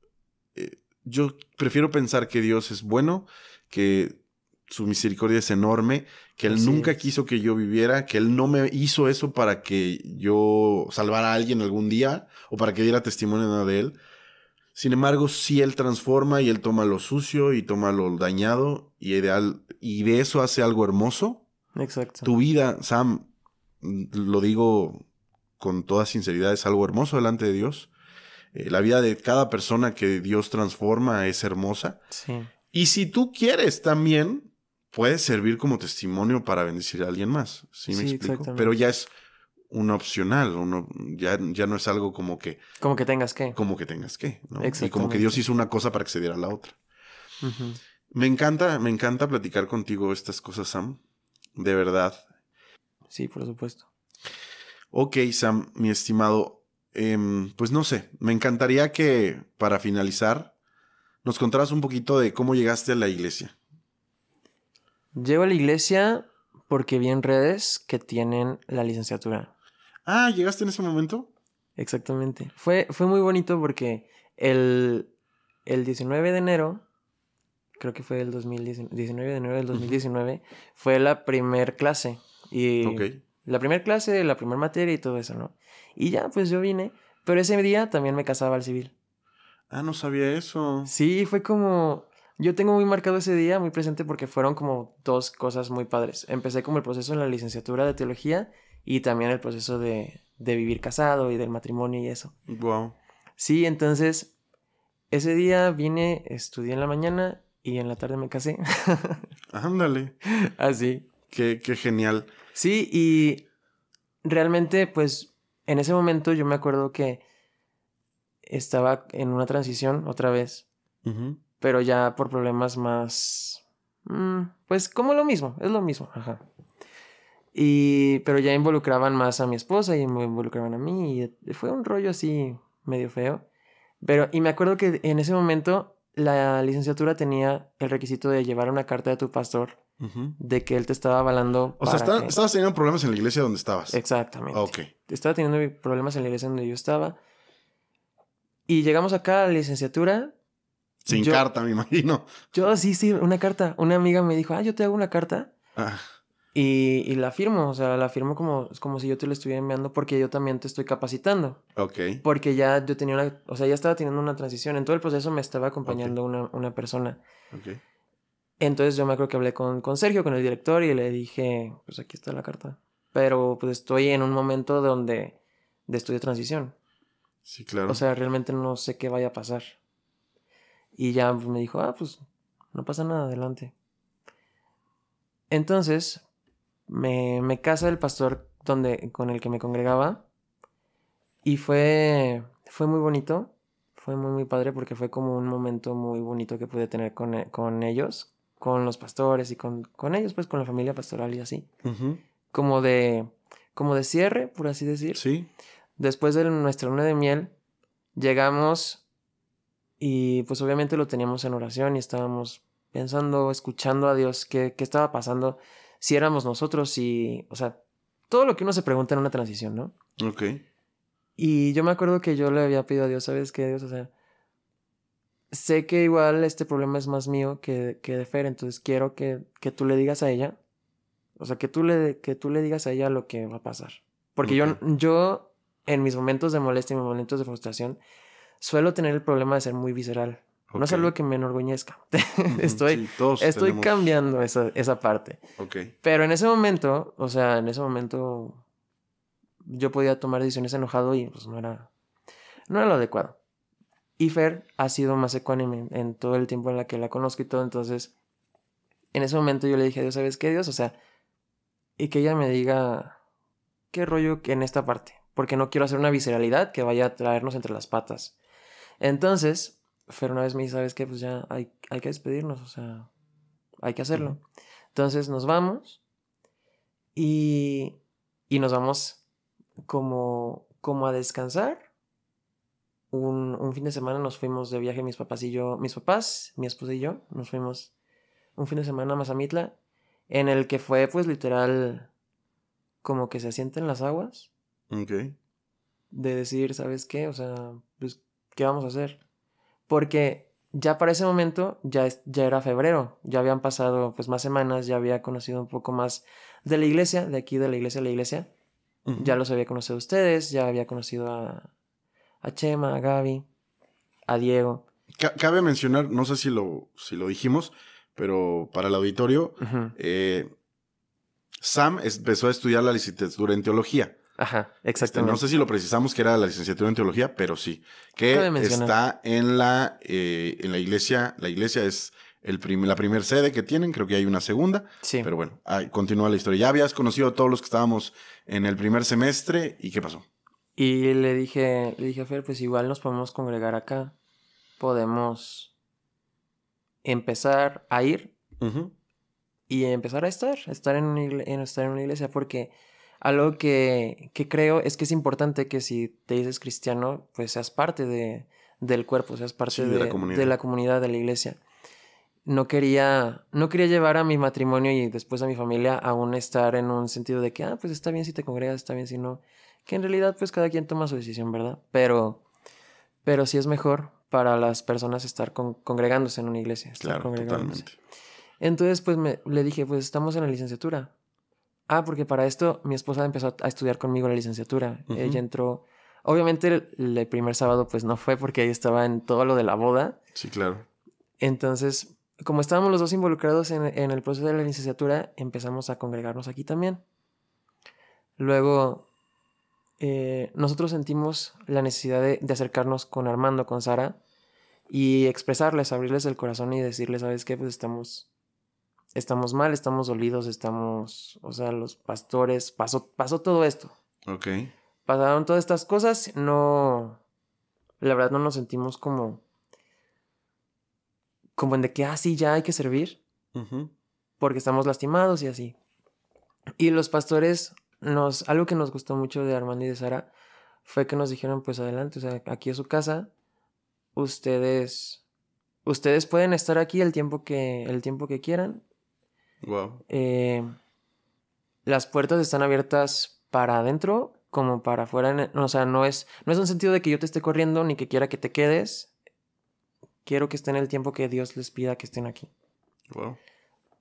Eh, yo prefiero pensar que Dios es bueno, que su misericordia es enorme, que Él nunca quiso que yo viviera, que Él no me hizo eso para que yo salvara a alguien algún día o para que diera testimonio de Él. Sin embargo, sí Él transforma y Él toma lo sucio y toma lo dañado y, ideal, y de eso hace algo hermoso. Exacto. Tu vida, Sam, lo digo con toda sinceridad, es algo hermoso delante de Dios. Eh, la vida de cada persona que Dios transforma es hermosa. Sí. Y si tú quieres también, puede servir como testimonio para bendecir a alguien más. ¿Sí me Sí, explico? Pero ya es un opcional, uno, ya, ya no es algo como que, Como que tengas que. como que tengas que, ¿no? Y como que. Dios hizo una cosa para que se diera la otra. Me encanta, me encanta platicar contigo estas cosas, Sam. De verdad. Sí, por supuesto. Ok, Sam, mi estimado. em, pues no sé, me encantaría que para finalizar nos contaras un poquito de cómo llegaste a la iglesia. Llego a la iglesia porque vi en redes que tienen la licenciatura. Ah, ¿llegaste en ese momento? Exactamente. Fue, fue muy bonito porque el, el 19 de enero, creo que fue el 2019, 19 de enero del 2019, fue la primer clase. Y Ok. la primer clase, la primera materia y todo eso, ¿no? Y ya, pues yo vine. Pero ese día también me casaba al civil. Ah, no sabía eso. Sí, fue como... Yo tengo muy marcado ese día, muy presente, porque fueron como dos cosas muy padres. Empecé como el proceso en la licenciatura de teología y también el proceso de, de vivir casado y del matrimonio y eso. Wow. Sí, entonces, ese día vine, estudié en la mañana y en la tarde me casé. Ándale. Así. Qué, qué genial. Sí, y realmente, pues, en ese momento yo me acuerdo que estaba en una transición otra vez, pero ya por problemas más... mm, pues como lo mismo, es lo mismo, ajá. Y, pero ya involucraban más a mi esposa y me involucraban a mí y fue un rollo así medio feo. Pero, y me acuerdo que en ese momento la licenciatura tenía el requisito de llevar una carta de tu pastor de que él te estaba avalando. O sea, está- que- estabas teniendo problemas en la iglesia donde estabas. Exactamente. Ok. Estaba teniendo problemas en la iglesia donde yo estaba. Y llegamos acá a la licenciatura. Sin Yo- carta, me imagino. Yo sí, sí, una carta. Una amiga me dijo, ah, yo te hago una carta. Ah, Y, y la firmo, o sea, la firmo como, como si yo te la estuviera enviando porque yo también te estoy capacitando. ok. Porque ya yo tenía una, o sea, ya estaba teniendo una transición. En todo el proceso me estaba acompañando una, una persona. Ok. Entonces yo me acuerdo que hablé con, con Sergio, con el director, y le dije, pues aquí está la carta. Pero pues estoy en un momento donde, de estudio de transición. Sí, claro. O sea, realmente no sé qué vaya a pasar. Y ya pues, me dijo, ah, pues no pasa nada, adelante. Entonces, me, me casa el pastor donde, con el que me congregaba. Y fue, fue muy bonito. Fue muy, muy padre porque fue como un momento muy bonito que pude tener con, e- con ellos, con los pastores y con, con ellos, pues con la familia pastoral y así. Como de, como de cierre, por así decir. Sí. Después de nuestra luna de miel, llegamos y pues obviamente lo teníamos en oración y estábamos pensando, escuchando a Dios qué, qué estaba pasando, si éramos nosotros, si, o sea, todo lo que uno se pregunta en una transición, ¿no? Ok. Y yo me acuerdo que yo le había pedido a Dios, ¿sabes qué, Dios? O sea, sé que igual este problema es más mío que, que de Fer, entonces quiero que, que tú le digas a ella, o sea, que tú, le, que tú le digas a ella lo que va a pasar. Porque yo, yo, en mis momentos de molestia y mis momentos de frustración, suelo tener el problema de ser muy visceral. No es algo que me enorgullezca. Estoy Sí, estoy tenemos- cambiando esa, esa parte. Ok. Pero en ese momento, o sea, en ese momento yo podía tomar decisiones enojado y pues no era, no era lo adecuado. Y Fer ha sido más ecuánime en, en todo el tiempo en la que la conozco y todo, entonces en ese momento yo le dije a Dios, ¿sabes qué Dios? O sea, y que ella me diga qué rollo que en esta parte, porque no quiero hacer una visceralidad que vaya a traernos entre las patas. Entonces, Fer una vez me dice, ¿sabes qué? Pues ya hay, hay que despedirnos, o sea, hay que hacerlo. Entonces nos vamos y, y nos vamos como, como a descansar. Un, un fin de semana nos fuimos de viaje mis papás y yo, mis papás, mi esposa y yo, nos fuimos un fin de semana a Mazamitla, en el que fue pues literal como que se sienten las aguas Ok. de decir, ¿sabes qué? O sea, pues, ¿qué vamos a hacer? Porque ya para ese momento ya, ya era febrero, ya habían pasado pues más semanas, ya había conocido un poco más de la iglesia, de aquí de la iglesia a la iglesia. Ya los había conocido a ustedes, ya había conocido a, a Chema, a Gaby, a Diego. Ca- Cabe mencionar, no sé si lo, si lo dijimos, pero para el auditorio, eh, Sam empezó a estudiar la licenciatura en teología. Ajá, Este, exactamente. no sé si lo precisamos que era la licenciatura en teología, pero sí. Que está en la, eh, en la iglesia. La iglesia es el la primera sede que tienen, creo que hay una segunda. Sí. Pero bueno, continúa la historia. Ya habías conocido a todos los que estábamos en el primer semestre y ¿qué pasó? Y le dije, le dije a Fer, pues igual nos podemos congregar acá. Podemos empezar a ir y empezar a estar, estar en, una estar en una iglesia, porque algo que, que, creo es que es importante que si te dices cristiano, pues seas parte de, del cuerpo, seas parte de, la de, la comunidad, de la iglesia. No quería, no quería llevar a mi matrimonio y después a mi familia a un estar en un sentido de que, ah, pues está bien si te congregas, está bien si no. Que en realidad, pues cada quien toma su decisión, ¿verdad? Pero, pero sí es mejor para las personas estar congregándose en una iglesia. Estar claro, totalmente. Entonces, pues me, le dije, pues estamos en la licenciatura. Ah, porque para esto mi esposa empezó a estudiar conmigo la licenciatura. Ella entró. Obviamente el, primer sábado pues no fue porque ahí estaba en todo lo de la boda. Sí, claro. Entonces, como estábamos los dos involucrados en, en el proceso de la licenciatura, empezamos a congregarnos aquí también. Luego, eh, nosotros sentimos la necesidad de, de, acercarnos con Armando, con Sara, y expresarles, abrirles el corazón y decirles, ¿sabes qué? Pues estamos estamos mal, estamos dolidos, estamos, o sea, los pastores, pasó, pasó todo esto. Ok. Pasaron todas estas cosas, no, la verdad no nos sentimos como, como en de que, ah, sí, ya hay que servir, porque estamos lastimados y así. Y los pastores, nos, algo que nos gustó mucho de Armando y de Sara, fue que nos dijeron, pues adelante, o sea, aquí es su casa, ustedes, ustedes pueden estar aquí el tiempo que, el tiempo que quieran, Wow. Eh, las puertas están abiertas para adentro como para afuera. O sea, no es, no es un sentido de que yo te esté corriendo ni que quiera que te quedes. Quiero que estén el tiempo que Dios les pida que estén aquí. Wow.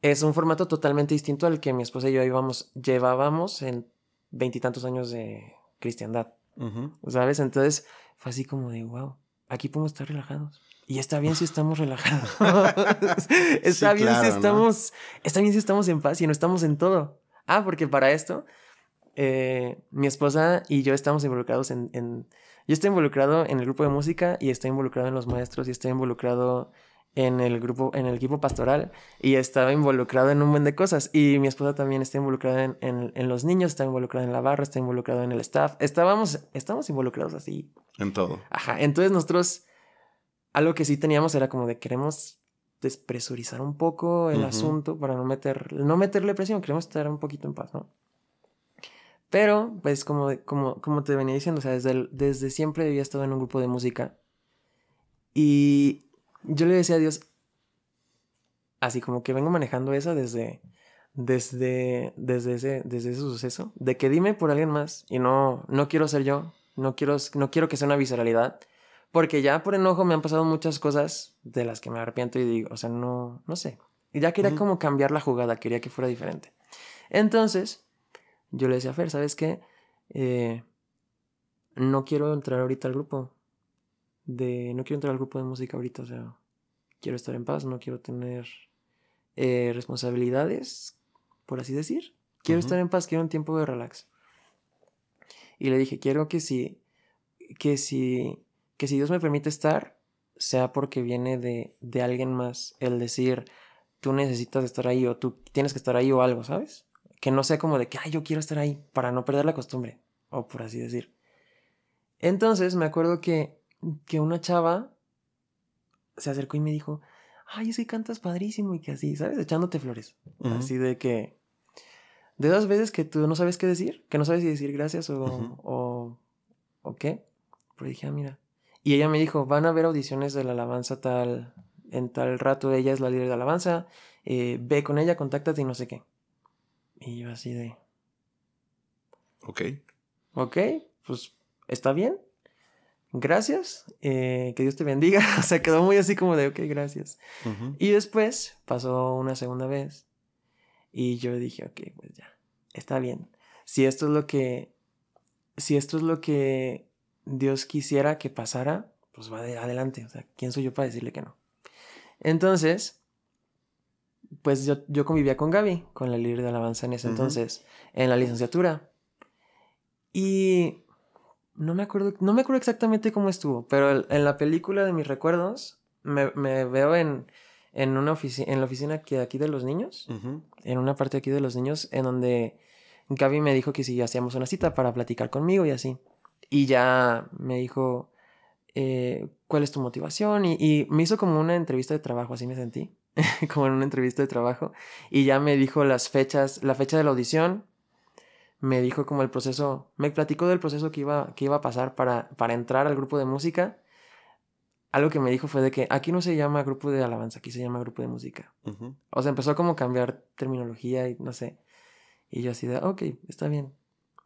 Es un formato totalmente distinto al que mi esposa y yo íbamos, llevábamos en veintitantos años de cristiandad. ¿Sabes? Entonces fue así como de, wow, aquí podemos estar relajados. Y está bien si estamos relajados. está bien si estamos. Está bien si estamos en paz y no estamos en todo. Ah, porque para esto, eh, mi esposa y yo estamos involucrados en, en, Yo estoy involucrado en el grupo de música y estoy involucrado en los maestros y estoy involucrado en el grupo, en el equipo pastoral y estaba involucrado en un montón de cosas. Y mi esposa también está involucrada en, en, en, los niños, está involucrada en la barra, está involucrado en el staff. Estábamos, estamos involucrados así. En todo. Ajá. Entonces nosotros algo que sí teníamos era como de queremos despresurizar un poco el asunto para no meter, no meterle presión, queremos estar un poquito en paz, ¿no? Pero, pues, como, como, como te venía diciendo, o sea, desde, desde siempre había estado en un grupo de música. Y yo le decía a Dios, así como que vengo manejando eso desde, desde, desde, ese, desde ese suceso, de que dime por alguien más y no, no quiero ser yo, no quiero, no quiero que sea una visceralidad, porque ya por enojo me han pasado muchas cosas de las que me arrepiento y digo, o sea, no, no sé. Y ya quería como cambiar la jugada, quería que fuera diferente. Entonces, yo le decía a Fer, ¿sabes qué? Eh, no quiero entrar ahorita al grupo. De, no quiero entrar al grupo de música ahorita, o sea, quiero estar en paz, no quiero tener eh, responsabilidades, por así decir. Quiero estar en paz, quiero un tiempo de relax. Y le dije, quiero que si, que si que si Dios me permite estar, sea porque viene de, de alguien más, el decir, tú necesitas estar ahí o tú tienes que estar ahí o algo, ¿sabes? Que no sea como de que, ay, yo quiero estar ahí para no perder la costumbre, o por así decir. Entonces me acuerdo que, que una chava se acercó y me dijo, ay, es que cantas padrísimo y que así, ¿sabes? Echándote flores. Así de que, de dos veces que tú no sabes qué decir, que no sabes si decir gracias o, o, o qué. Pero dije, ah, mira, y ella me dijo, van a haber audiciones de la alabanza tal, en tal rato, ella es la líder de alabanza, eh, ve con ella, contáctate y no sé qué. Y yo así de... Ok. Ok, pues está bien. Gracias. Eh, que Dios te bendiga. o sea, quedó muy así como de, ok, gracias. Y después pasó una segunda vez. Y yo dije, ok, pues ya, está bien. Si esto es lo que... Si esto es lo que Dios quisiera que pasara, pues va adelante. O sea, ¿quién soy yo para decirle que no? Entonces, pues yo, yo convivía con Gaby, con la líder de alabanza en ese entonces, en la licenciatura. Y no me acuerdo, no me acuerdo exactamente cómo estuvo, pero en la película de mis recuerdos me, veo en, en una oficina, en la oficina que aquí de los niños, en una parte aquí de los niños, en donde Gaby me dijo que si hacíamos una cita para platicar conmigo y así. Y ya me dijo, eh, ¿cuál es tu motivación? Y, y, me hizo como una entrevista de trabajo, así me sentí, como en una entrevista de trabajo. Y ya me dijo las fechas, la fecha de la audición, me dijo como el proceso, me platicó del proceso que iba, que iba a pasar para, para entrar al grupo de música. Algo que me dijo fue de que aquí no se llama grupo de alabanza, aquí se llama grupo de música. O sea, empezó como a cambiar terminología y no sé. Y yo así de, ok, está bien,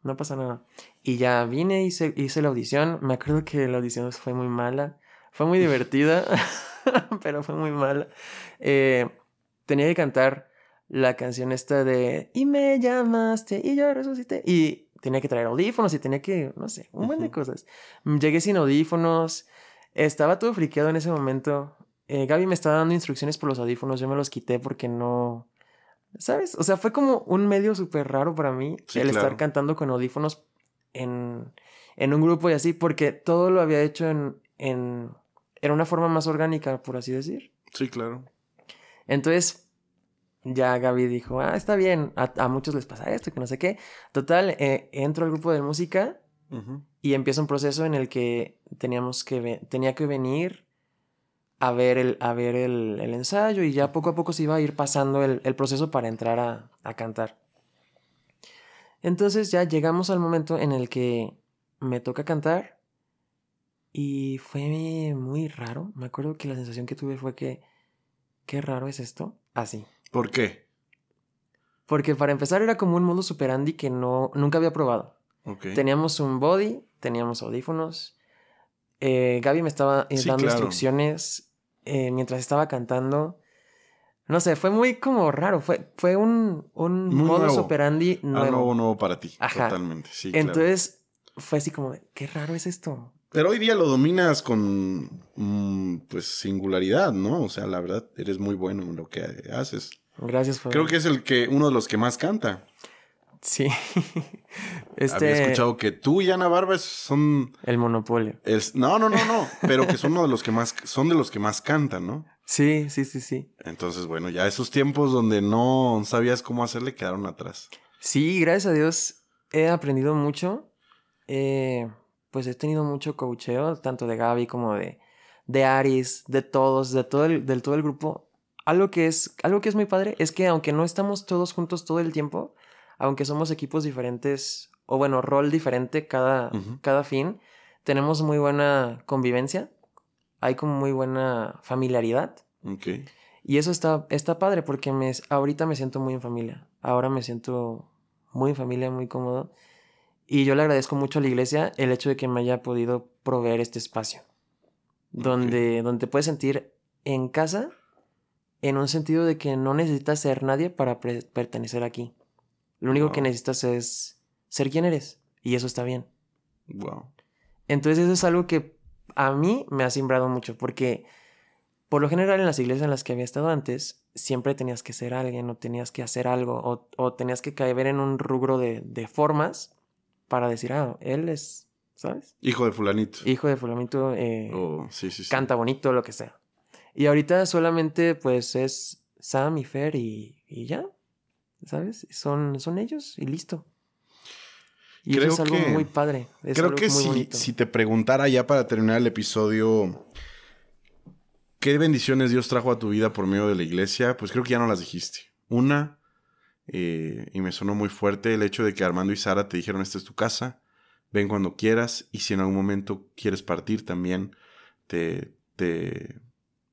no pasa nada. Y ya vine y hice, hice la audición. Me acuerdo que la audición fue muy mala. Fue muy divertida, pero fue muy mala. Eh, tenía que cantar la canción esta de Y me llamaste y yo resucité. Y tenía que traer audífonos y tenía que, no sé, un montón de cosas. Llegué sin audífonos. Estaba todo friqueado en ese momento. Eh, Gaby me estaba dando instrucciones por los audífonos. Yo me los quité porque no. ¿Sabes? O sea, fue como un medio súper raro para mí el estar cantando con audífonos en, en, un grupo y así, porque todo lo había hecho en, en, en una forma más orgánica, por así decir. Sí, claro. Entonces, ya Gaby dijo, ah, está bien, a, muchos les pasa esto, que no sé qué. Total, eh, entro al grupo de música y empieza un proceso en el que teníamos que, tenía que venir a ver, el, a ver el, ensayo y ya poco a poco se iba a ir pasando el, proceso para entrar a, a cantar. Entonces ya llegamos al momento en el que me toca cantar y fue muy raro. Me acuerdo que la sensación que tuve fue que, qué raro es esto, así. ¿Por qué? Porque para empezar era como un modo superandi que no, nunca había probado. Teníamos un body, teníamos audífonos. Eh, Gaby me estaba eh, dando instrucciones eh, mientras estaba cantando. No sé, fue muy como raro. Fue, fue un, un modo superandi nuevo. Ah, nuevo, nuevo para ti. Ajá. Totalmente, sí. Entonces fue así como, qué raro es esto. Pero hoy día lo dominas con, mm, pues, singularidad, ¿no? O sea, la verdad, eres muy bueno en lo que haces. Gracias, Fabián. Creo que es el que, uno de los que más canta. Sí. este... Había escuchado que tú y Ana Barbas son... El monopolio. No, no, no, no. pero que son uno de los que más, son de los que más cantan, ¿no? Sí, sí, sí, sí. Entonces, bueno, ya esos tiempos donde no sabías cómo hacerle quedaron atrás. Sí, gracias a Dios he aprendido mucho. Eh, pues he tenido mucho coacheo, tanto de Gaby como de, de Aris, de todos, de todo el, del todo el grupo. Algo que, es, algo que es muy padre es que aunque no estamos todos juntos todo el tiempo, aunque somos equipos diferentes, o bueno, rol diferente cada, cada fin, tenemos muy buena convivencia, hay como muy buena familiaridad. Okay. Y eso está, está padre porque me, ahorita me siento muy en familia, ahora me siento muy en familia, muy cómodo. Y yo le agradezco mucho a la iglesia el hecho de que me haya podido proveer este espacio. Donde, donde te puedes sentir en casa, en un sentido de que no necesitas ser nadie para pertenecer aquí. Lo único que necesitas es ser quien eres. Y eso está bien. Wow. Entonces eso es algo que a mí me ha simbrado mucho. Porque por lo general en las iglesias en las que había estado antes, siempre tenías que ser alguien o tenías que hacer algo o, o tenías que caer en un rubro de, de formas para decir, ah, él es, ¿sabes? Hijo de fulanito. Hijo de fulanito, eh, oh, sí, sí, sí. canta bonito, lo que sea. Y ahorita solamente pues es Sam y Fer y, y ya, ¿sabes? Son, son ellos y listo. Y creo es algo muy padre. creo que si, si te preguntara ya para terminar el episodio, ¿qué bendiciones Dios trajo a tu vida por medio de la iglesia? Pues creo que ya no las dijiste. Una, eh, y me sonó muy fuerte el hecho de que Armando y Sara te dijeron, esta es tu casa, ven cuando quieras y si en algún momento quieres partir también, te, te,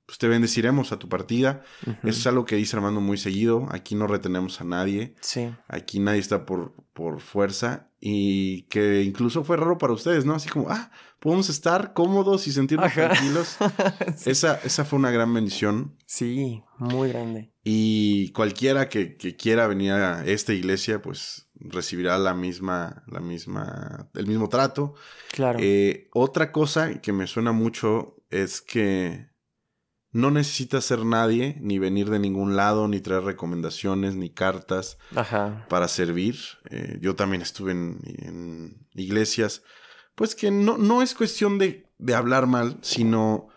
pues te bendeciremos a tu partida. Eso es algo que dice Armando muy seguido. Aquí no retenemos a nadie. Sí. Aquí nadie está por, por fuerza. Y que incluso fue raro para ustedes, ¿no? Así como, ah, podemos estar cómodos y sentirnos tranquilos. esa, esa fue una gran bendición. Sí, muy grande. Y cualquiera que, que, quiera venir a esta iglesia, pues recibirá la misma, la misma, el mismo trato. Claro. Eh, otra cosa que me suena mucho es que no necesitas ser nadie, ni venir de ningún lado, ni traer recomendaciones, ni cartas para servir. Eh, yo también estuve en, iglesias, pues que no, no es cuestión de, de, hablar mal, sino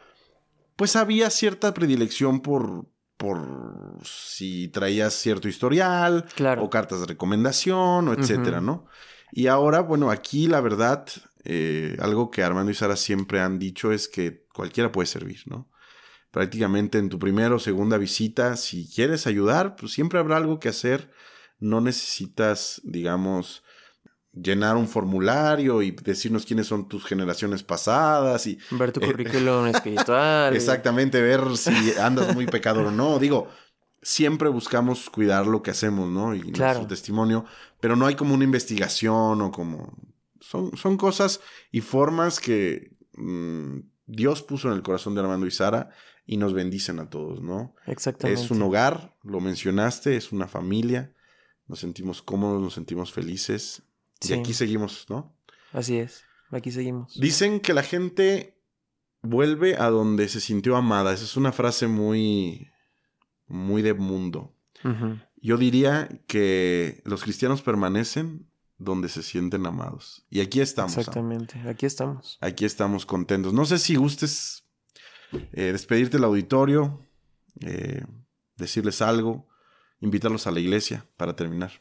pues había cierta predilección por, por si traías cierto historial Claro. o cartas de recomendación o etcétera. ¿no? Y ahora, bueno, aquí la verdad, eh, algo que Armando y Sara siempre han dicho es que cualquiera puede servir, ¿no? Prácticamente en tu primera o segunda visita, si quieres ayudar, pues siempre habrá algo que hacer. No necesitas, digamos, llenar un formulario y decirnos quiénes son tus generaciones pasadas y Ver tu Eh, currículum espiritual. Exactamente, ver si andas muy pecador o no. Digo, siempre buscamos cuidar lo que hacemos, ¿no? Y Claro. nuestro testimonio, pero no hay como una investigación o como... Son, son cosas y formas que mm, Dios puso en el corazón de Armando y Sara y nos bendicen a todos, ¿no? Exactamente. Es un hogar, lo mencionaste, es una familia, nos sentimos cómodos, nos sentimos felices y Sí. aquí seguimos, ¿no? Así es. Aquí seguimos. Dicen que la gente vuelve a donde se sintió amada. Esa es una frase muy, muy de mundo. Yo diría que los cristianos permanecen donde se sienten amados. Y aquí estamos. Sam. Exactamente. Aquí estamos. Aquí estamos contentos. No sé si gustes eh, despedirte del auditorio, eh, decirles algo, invitarlos a la iglesia para terminar.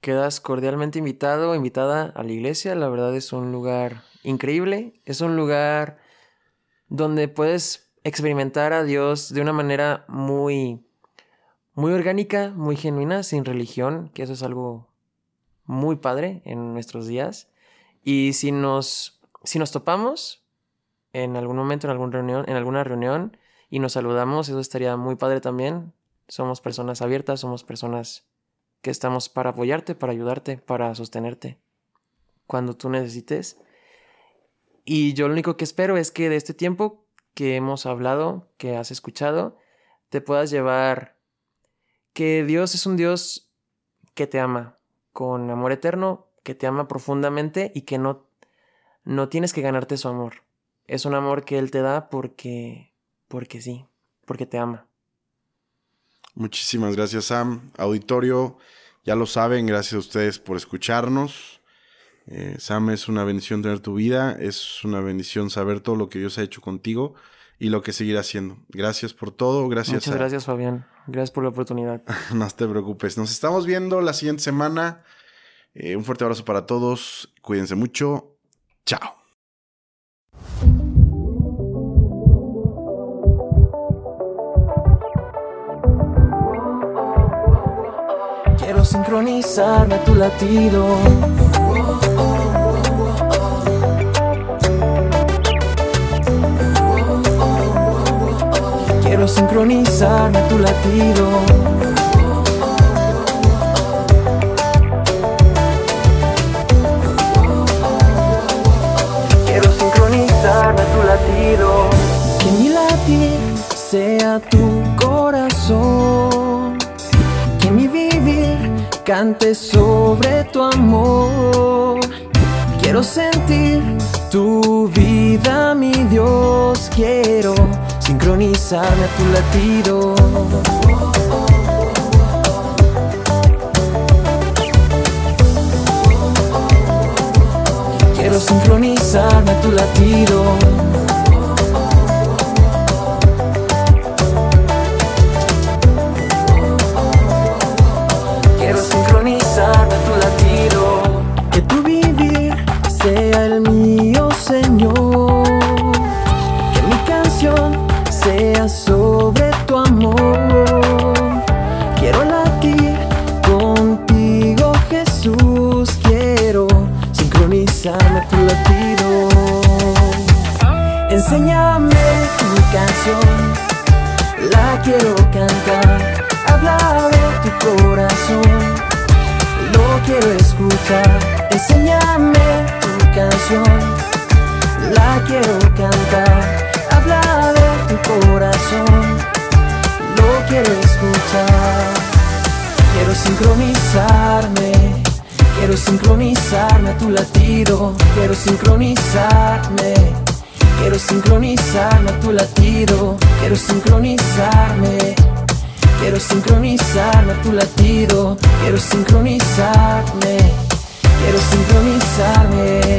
Quedas cordialmente invitado, invitada a la iglesia. La verdad es un lugar increíble. Es un lugar donde puedes experimentar a Dios de una manera muy, muy orgánica, muy genuina, sin religión, que eso es algo muy padre en nuestros días. Y si nos, si nos topamos en algún momento, en, algún reunión, en alguna reunión, y nos saludamos, eso estaría muy padre también. Somos personas abiertas, somos personas que estamos para apoyarte, para ayudarte, para sostenerte cuando tú necesites. Y yo lo único que espero es que de este tiempo que hemos hablado, que has escuchado, te puedas llevar que Dios es un Dios que te ama con amor eterno, que te ama profundamente y que no, no tienes que ganarte su amor. Es un amor que Él te da porque, porque sí, porque te ama. Muchísimas gracias, Sam. Auditorio, ya lo saben, gracias a ustedes por escucharnos. Eh, Sam, es una bendición tener tu vida, es una bendición saber todo lo que Dios ha hecho contigo y lo que seguirá haciendo. Gracias por todo, gracias. Muchas a- gracias, Fabián. Gracias por la oportunidad. No te preocupes, nos estamos viendo la siguiente semana. Eh, un fuerte abrazo para todos, cuídense mucho. Chao. Sincronizarme tu latido. Quiero sincronizarme tu latido. Quiero sincronizarme tu latido. Que mi latir sea tu corazón. Cante sobre tu amor. Quiero sentir tu vida, mi Dios. Quiero sincronizarme a tu latido. Quiero sincronizarme a tu latido. Tu latido. Enséñame tu canción la quiero cantar. Habla de tu corazón, lo quiero escuchar. Enséñame tu canción, la quiero cantar. Habla de tu corazón, lo quiero escuchar. Quiero sincronizarme, quiero sincronizarme a tu latido, quiero sincronizarme. Quiero sincronizarme a tu latido, quiero sincronizarme. Quiero sincronizarme a tu latido, quiero sincronizarme. Quiero sincronizarme.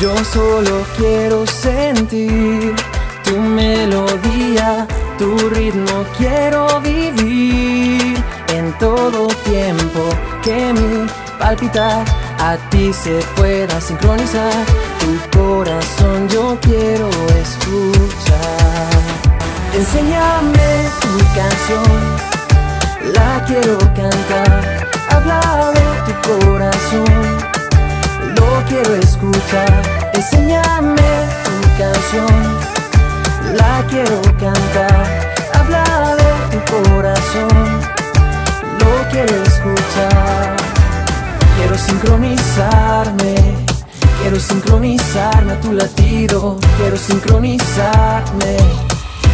Yo solo quiero sentir tu melodía, tu ritmo quiero vivir en todo tiempo que mi palpitar a ti se pueda sincronizar. Tu corazón yo quiero escuchar. Enséñame tu canción, la quiero cantar. Habla de tu corazón, lo quiero escuchar. Enséñame tu canción, la quiero cantar. Habla de tu corazón, lo quiero escuchar. Quiero sincronizarme, quiero sincronizarme a tu latido, quiero sincronizarme.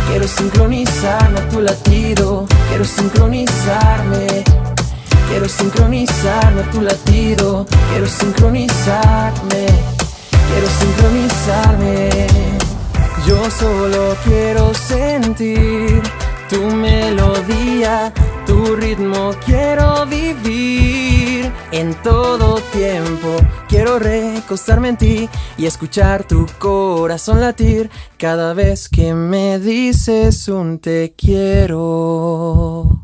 Quiero sincronizarme a tu latido, quiero sincronizarme. Quiero sincronizarme a tu latido, quiero sincronizarme. Quiero sincronizarme. Yo solo quiero sentir tu melodía, tu ritmo quiero vivir en todo tiempo. Quiero recostarme en ti y escuchar tu corazón latir cada vez que me dices un te quiero.